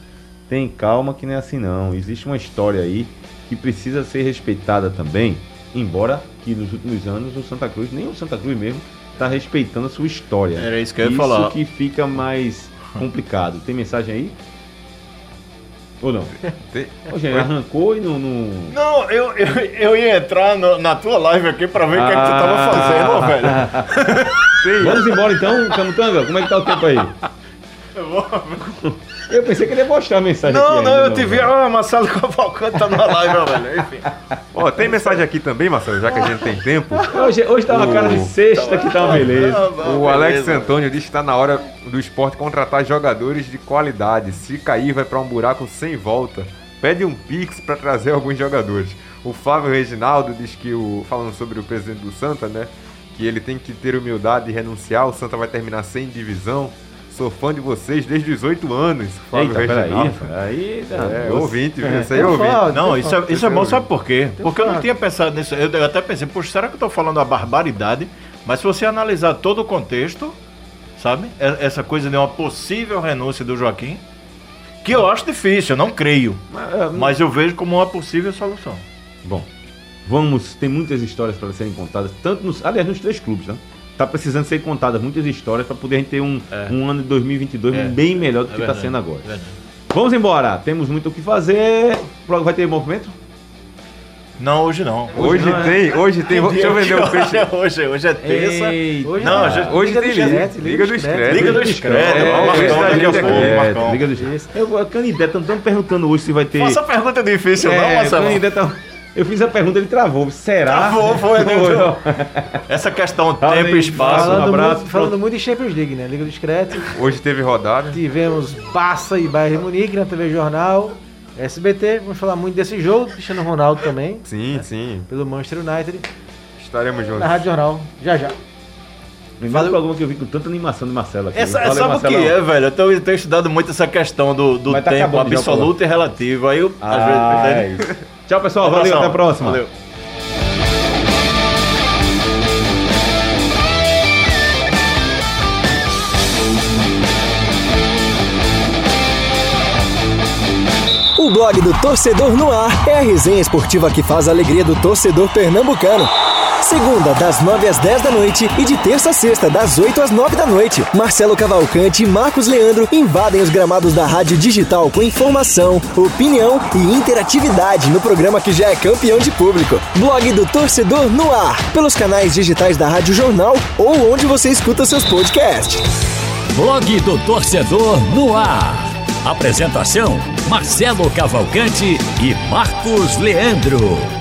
Tem calma que não é assim não. Existe uma história aí que precisa ser respeitada também. Embora que nos últimos anos o Santa Cruz, nem o Santa Cruz mesmo, está respeitando a sua história. Era isso que eu ia Isso falar. que fica mais complicado. Tem mensagem aí? Ou não? Tem- Ô, gente, arrancou e não. não... Não, eu, eu, eu ia entrar no- na tua live aqui pra ver o que, é que tu Ah. tava fazendo, ó, velho. Vamos embora então, Camutanga? Como é que tá o tempo aí? Eu pensei que ele ia mostrar a mensagem Não, aqui não, ainda, eu te vi. Ah, Marcelo Cavalcante tá na live, ó, velho. Enfim. Ó, tem mensagem aqui também, Marcelo, já que a gente tem tempo. Hoje, hoje tá uma cara de sexta que tá uma beleza. O Alex Antônio diz que está na hora do esporte contratar jogadores de qualidade. Se cair, vai para um buraco sem volta. Pede um pix para trazer alguns jogadores. O Flávio Reginaldo diz que, o, falando sobre o presidente do Santa, né? Que ele tem que ter humildade e renunciar. O Santa vai terminar sem divisão. Sou fã de vocês desde os 8 anos. Flávio Eita, peraí, Reginaldo. rapaz. Aí, tá. É, Você- ouvinte, viu? Isso aí é Tem ouvinte. foto, Não, isso é, foto. isso é bom, sabe por quê? Tem Porque eu não tinha pensado nisso. Eu, eu até pensei, poxa, será que eu tô falando uma barbaridade? Mas se você analisar todo o contexto, sabe? E- Essa coisa de uma possível renúncia do Joaquim, que eu acho difícil, eu não creio. Mas, é, Mas eu vejo como uma possível solução. Bom, vamos, tem muitas histórias para serem contadas, tanto nos, aliás, nos três clubes, né? Tá precisando ser contadas muitas histórias para poder a gente ter um, É. um ano de 2022 É. bem melhor do que está sendo agora. verdade. Vamos embora, temos muito o que fazer. Vai ter movimento? Não, hoje não. Hoje não é. tem, hoje tem. Deixa eu vender o peixe. Hoje, hoje é terça. Eita. Hoje Não, é- gente, Hoje Liga tem do liga, do discreto. Liga do. É, Vamos Liga do É, Discreto. Eu, a Canideta estão perguntando hoje se vai ter. Faça pergunta difícil, não, É, Marcelo. Canideta, eu fiz a pergunta, ele travou. Será? Travou, foi, né? Essa questão Valeu, tempo e espaço. um Falando, abraço, muito, falando muito de Champions League, né? Liga do Discreto. Hoje teve rodada. Tivemos Barça e Bayern de Munique na TV Jornal, SBT. Vamos falar muito desse jogo, Cristiano Ronaldo também, Sim, sim. pelo Manchester United, Estaremos juntos. na Rádio Jornal, já já. Primeiro programa que eu vi com tanta animação de Marcelo aqui. Essa, Valeu, sabe o que é, velho? Eu tenho, eu tenho estudado muito essa questão do, do tá tempo absoluto e relativo. Aí eu, Ah, às é vezes. isso. Tchau, pessoal. Valeu, até a próxima. Valeu. O blog do Torcedor no Ar é a resenha esportiva que faz a alegria do torcedor pernambucano. Segunda, das 9 às 10 da noite e de terça a sexta, das 8 às 9 da noite. Marcelo Cavalcante e Marcos Leandro invadem os gramados da Rádio Digital com informação, opinião e interatividade no programa que já é campeão de público. Blog do Torcedor no Ar, pelos canais digitais da Rádio Jornal ou onde você escuta seus podcasts. Blog do Torcedor no ar. Apresentação: Marcelo Cavalcante e Marcos Leandro.